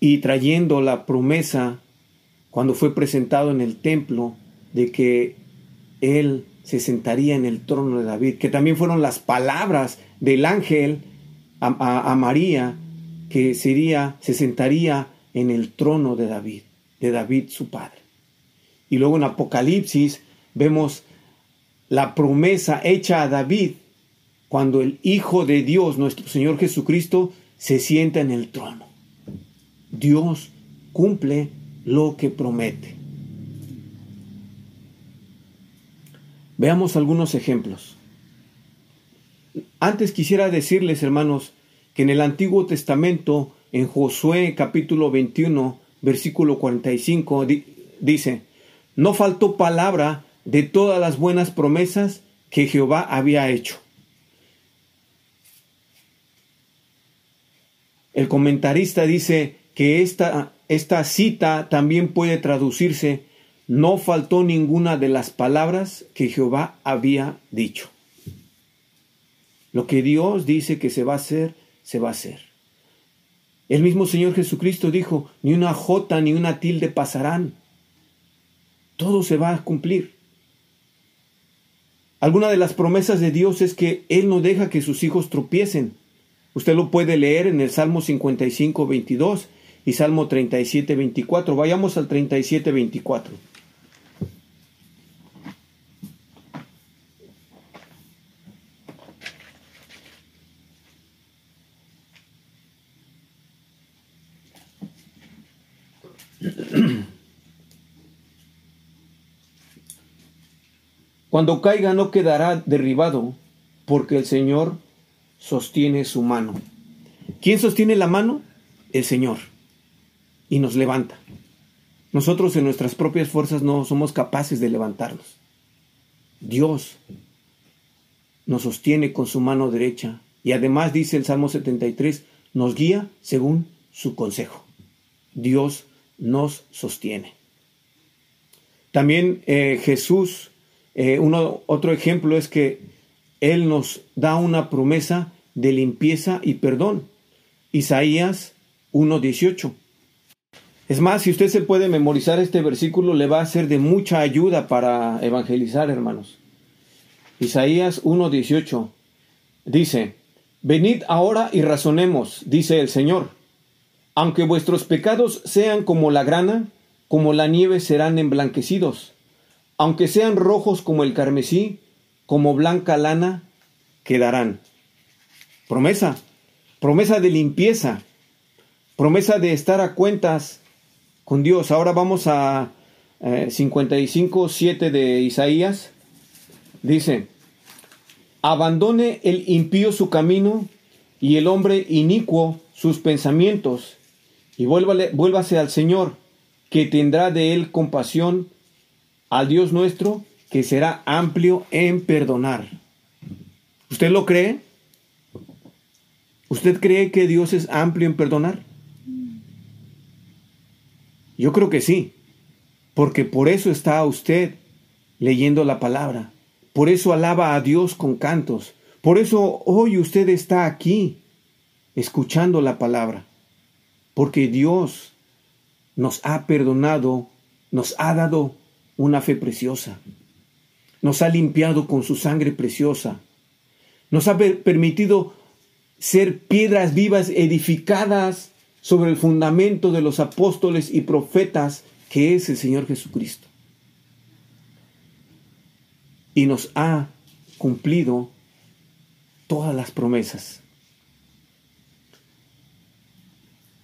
y trayendo la promesa cuando fue presentado en el templo de que Él se sentaría en el trono de David, que también fueron las palabras del ángel a, a María que sería, se sentaría en el trono de David, de David su padre. Y luego en Apocalipsis vemos la promesa hecha a David cuando el Hijo de Dios, nuestro Señor Jesucristo, se sienta en el trono. Dios cumple lo que promete. Veamos algunos ejemplos. Antes quisiera decirles, hermanos, que en el Antiguo Testamento, en Josué capítulo 21, versículo 45, dice, no faltó palabra de todas las buenas promesas que Jehová había hecho. El comentarista dice que esta, esta cita también puede traducirse, no faltó ninguna de las palabras que Jehová había dicho. Lo que Dios dice que se va a hacer, se va a hacer. El mismo Señor Jesucristo dijo, ni una jota ni una tilde pasarán. Todo se va a cumplir. Alguna de las promesas de Dios es que Él no deja que sus hijos tropiecen. Usted lo puede leer en el Salmo 55, 22 y Salmo 37, 24. Vayamos al 37, 24. Cuando caiga no quedará derribado, porque el Señor sostiene su mano. ¿Quién sostiene la mano? El Señor. Y nos levanta. Nosotros en nuestras propias fuerzas no somos capaces de levantarnos. Dios nos sostiene con su mano derecha y además dice el Salmo 73, nos guía según su consejo. Dios nos sostiene. También eh, Jesús, eh, uno, otro ejemplo es que Él nos da una promesa de limpieza y perdón. Isaías 1.18. Es más, si usted se puede memorizar este versículo, le va a ser de mucha ayuda para evangelizar, hermanos. Isaías 1.18 dice, Venid ahora y razonemos, dice el Señor. Aunque vuestros pecados sean como la grana, como la nieve serán emblanquecidos. Aunque sean rojos como el carmesí, como blanca lana, quedarán. Promesa, promesa de limpieza, promesa de estar a cuentas con Dios. Ahora vamos a 55, eh, 7 de Isaías. Dice, abandone el impío su camino y el hombre inicuo sus pensamientos y vuélvase al Señor, que tendrá de él compasión, al Dios nuestro, que será amplio en perdonar. ¿Usted lo cree? ¿Usted cree que Dios es amplio en perdonar? Yo creo que sí, porque por eso está usted leyendo la palabra, por eso alaba a Dios con cantos, por eso hoy usted está aquí escuchando la palabra porque Dios nos ha perdonado, nos ha dado una fe preciosa, nos ha limpiado con su sangre preciosa, nos ha permitido ser piedras vivas edificadas sobre el fundamento de los apóstoles y profetas que es el Señor Jesucristo. Y nos ha cumplido todas las promesas.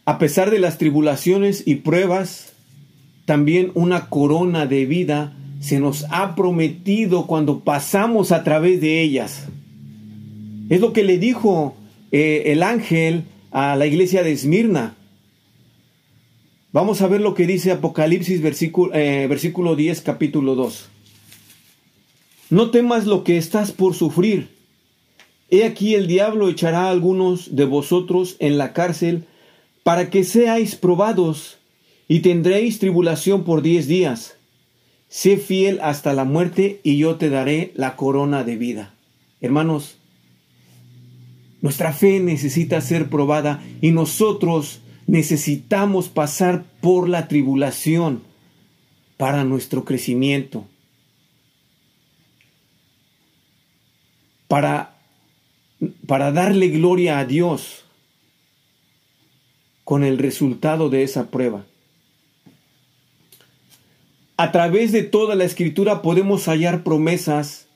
A pesar de las tribulaciones y pruebas, también una corona de vida se nos ha prometido cuando pasamos a través de ellas. Es lo que le dijo eh, el ángel a la iglesia de Esmirna. Vamos a ver lo que dice Apocalipsis versículo, eh, versículo 10, capítulo 2. No temas lo que estás por sufrir. He aquí el diablo echará a algunos de vosotros en la cárcel para que seáis probados y tendréis tribulación por diez días. Sé fiel hasta la muerte y yo te daré la corona de vida. Hermanos, nuestra fe necesita ser probada y nosotros necesitamos pasar por la tribulación para nuestro crecimiento, para, para darle gloria a Dios con el resultado de esa prueba. A través de toda la escritura podemos hallar promesas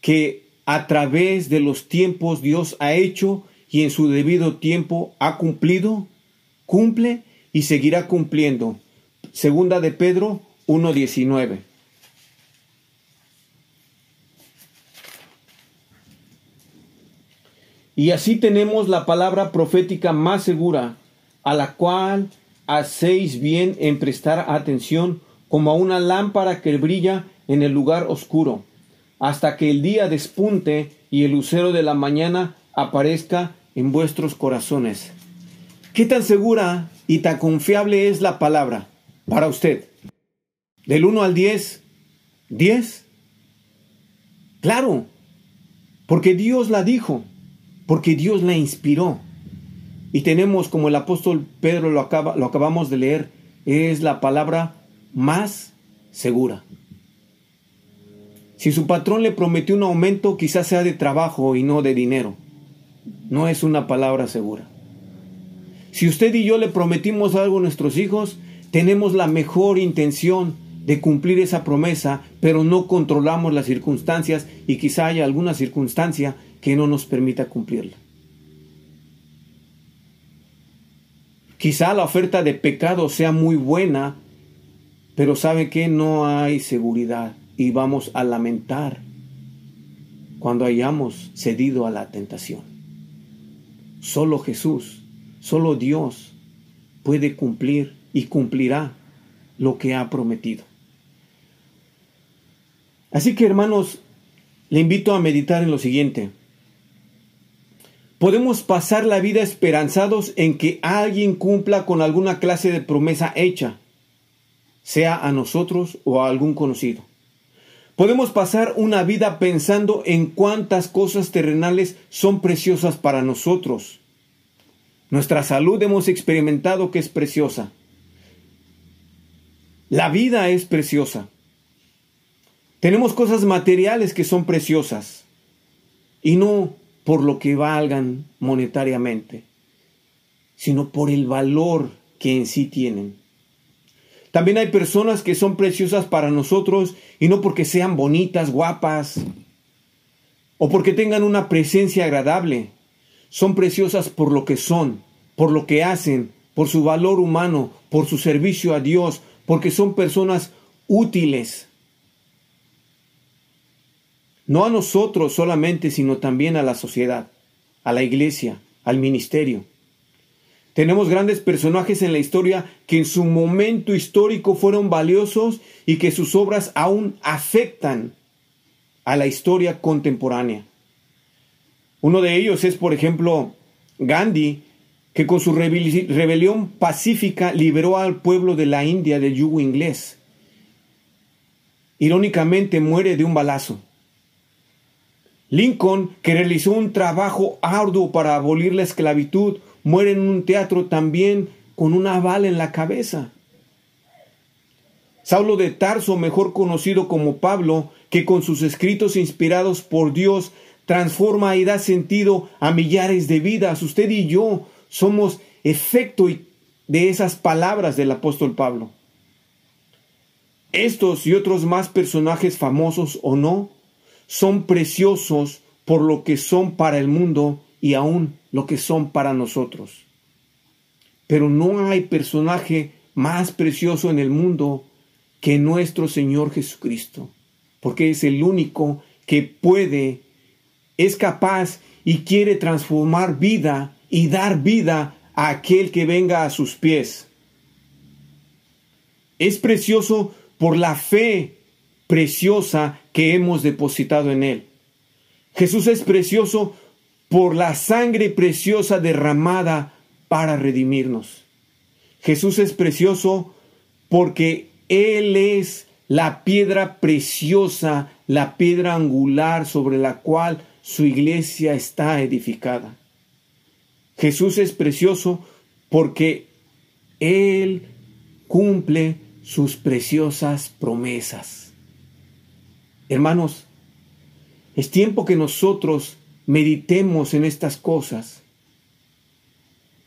que a través de los tiempos Dios ha hecho y en su debido tiempo ha cumplido, cumple y seguirá cumpliendo. Segunda de Pedro 1.19. Y así tenemos la palabra profética más segura a la cual hacéis bien en prestar atención como a una lámpara que brilla en el lugar oscuro, hasta que el día despunte y el lucero de la mañana aparezca en vuestros corazones. ¿Qué tan segura y tan confiable es la palabra para usted? Del 1 al 10, 10. Claro, porque Dios la dijo, porque Dios la inspiró. Y tenemos, como el apóstol Pedro lo, acaba, lo acabamos de leer, es la palabra más segura. Si su patrón le prometió un aumento, quizás sea de trabajo y no de dinero. no es una palabra segura. Si usted y yo le prometimos algo a nuestros hijos, tenemos la mejor intención de cumplir esa promesa, pero no controlamos las circunstancias y quizá haya alguna circunstancia que no nos permita cumplirla. Quizá la oferta de pecado sea muy buena, pero sabe que no hay seguridad y vamos a lamentar cuando hayamos cedido a la tentación. Solo Jesús, solo Dios puede cumplir y cumplirá lo que ha prometido. Así que hermanos, le invito a meditar en lo siguiente. Podemos pasar la vida esperanzados en que alguien cumpla con alguna clase de promesa hecha, sea a nosotros o a algún conocido. Podemos pasar una vida pensando en cuántas cosas terrenales son preciosas para nosotros. Nuestra salud hemos experimentado que es preciosa. La vida es preciosa. Tenemos cosas materiales que son preciosas y no por lo que valgan monetariamente, sino por el valor que en sí tienen. También hay personas que son preciosas para nosotros y no porque sean bonitas, guapas o porque tengan una presencia agradable. Son preciosas por lo que son, por lo que hacen, por su valor humano, por su servicio a Dios, porque son personas útiles. No a nosotros solamente, sino también a la sociedad, a la iglesia, al ministerio. Tenemos grandes personajes en la historia que en su momento histórico fueron valiosos y que sus obras aún afectan a la historia contemporánea. Uno de ellos es, por ejemplo, Gandhi, que con su rebelión pacífica liberó al pueblo de la India del yugo inglés. Irónicamente muere de un balazo. Lincoln, que realizó un trabajo arduo para abolir la esclavitud, muere en un teatro también con una bala en la cabeza. Saulo de Tarso, mejor conocido como Pablo, que con sus escritos inspirados por Dios transforma y da sentido a millares de vidas. Usted y yo somos efecto de esas palabras del apóstol Pablo. Estos y otros más personajes famosos o no, son preciosos por lo que son para el mundo y aún lo que son para nosotros. Pero no hay personaje más precioso en el mundo que nuestro Señor Jesucristo, porque es el único que puede, es capaz y quiere transformar vida y dar vida a aquel que venga a sus pies. Es precioso por la fe preciosa que hemos depositado en Él. Jesús es precioso por la sangre preciosa derramada para redimirnos. Jesús es precioso porque Él es la piedra preciosa, la piedra angular sobre la cual su iglesia está edificada. Jesús es precioso porque Él cumple sus preciosas promesas. Hermanos, es tiempo que nosotros meditemos en estas cosas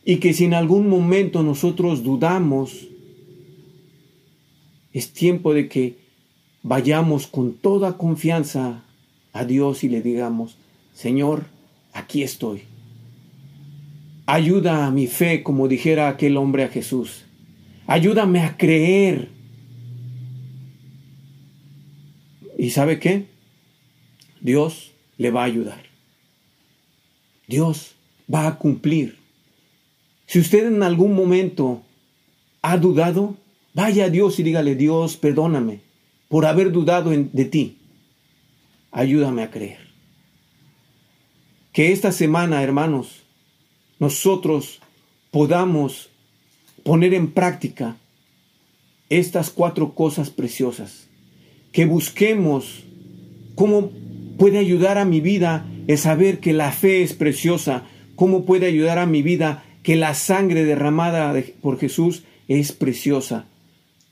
y que si en algún momento nosotros dudamos, es tiempo de que vayamos con toda confianza a Dios y le digamos, Señor, aquí estoy. Ayuda a mi fe, como dijera aquel hombre a Jesús. Ayúdame a creer. ¿Y sabe qué? Dios le va a ayudar. Dios va a cumplir. Si usted en algún momento ha dudado, vaya a Dios y dígale, Dios, perdóname por haber dudado de ti. Ayúdame a creer. Que esta semana, hermanos, nosotros podamos poner en práctica estas cuatro cosas preciosas. Que busquemos cómo puede ayudar a mi vida el saber que la fe es preciosa, cómo puede ayudar a mi vida que la sangre derramada por Jesús es preciosa.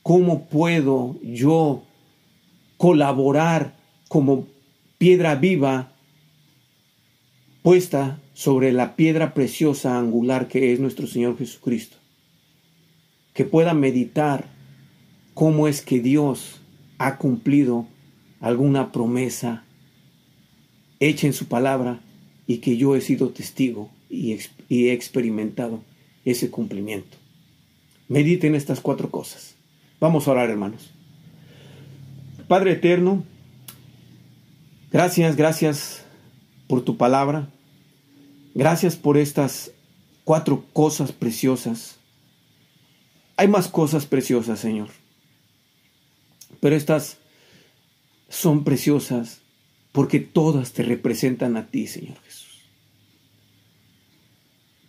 ¿Cómo puedo yo colaborar como piedra viva puesta sobre la piedra preciosa angular que es nuestro Señor Jesucristo. Que pueda meditar cómo es que Dios ha cumplido alguna promesa hecha en su palabra y que yo he sido testigo y, he experimentado ese cumplimiento. Mediten estas cuatro cosas. Vamos a orar, hermanos. Padre eterno, gracias, gracias por tu palabra. Gracias por estas cuatro cosas preciosas. Hay más cosas preciosas, Señor. Pero estas son preciosas porque todas te representan a ti, Señor Jesús.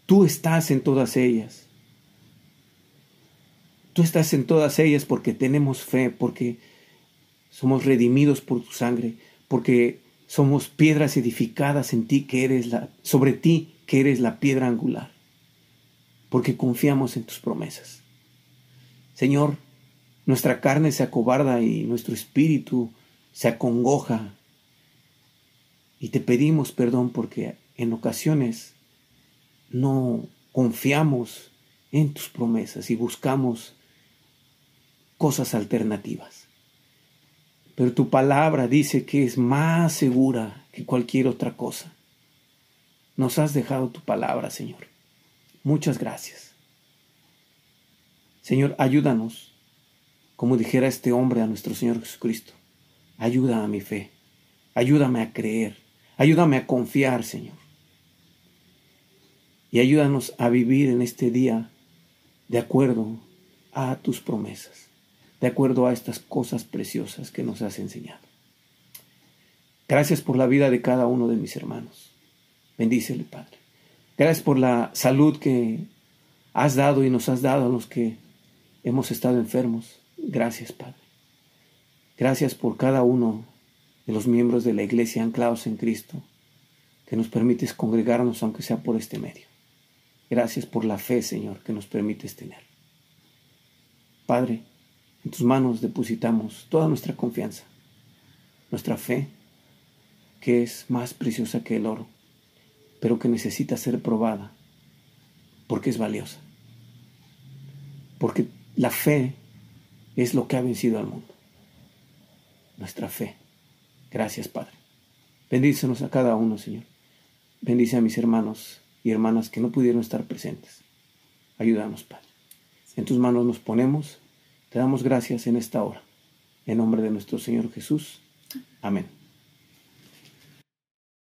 Tú estás en todas ellas. Tú estás en todas ellas porque tenemos fe, porque somos redimidos por tu sangre, porque somos piedras edificadas en ti que eres la sobre ti que eres la piedra angular. Porque confiamos en tus promesas. Señor, nuestra carne se acobarda y nuestro espíritu se acongoja. Y te pedimos perdón porque en ocasiones no confiamos en tus promesas y buscamos cosas alternativas. Pero tu palabra dice que es más segura que cualquier otra cosa. Nos has dejado tu palabra, Señor. Muchas gracias. Señor, ayúdanos, como dijera este hombre a nuestro Señor Jesucristo. Ayuda a mi fe. Ayúdame a creer. Ayúdame a confiar, Señor. Y ayúdanos a vivir en este día de acuerdo a tus promesas de acuerdo a estas cosas preciosas que nos has enseñado. Gracias por la vida de cada uno de mis hermanos. Bendícele, Padre. Gracias por la salud que has dado y nos has dado a los que hemos estado enfermos. Gracias, Padre. Gracias por cada uno de los miembros de la iglesia anclados en Cristo, que nos permites congregarnos aunque sea por este medio. Gracias por la fe, Señor, que nos permites tener. Padre, en tus manos depositamos toda nuestra confianza, nuestra fe, que es más preciosa que el oro, pero que necesita ser probada porque es valiosa. Porque la fe es lo que ha vencido al mundo. Nuestra fe. Gracias, Padre. Bendícenos a cada uno, Señor. Bendice a mis hermanos y hermanas que no pudieron estar presentes. Ayúdanos, Padre. En tus manos nos ponemos te damos gracias en esta hora. En nombre de nuestro Señor Jesús. Amén.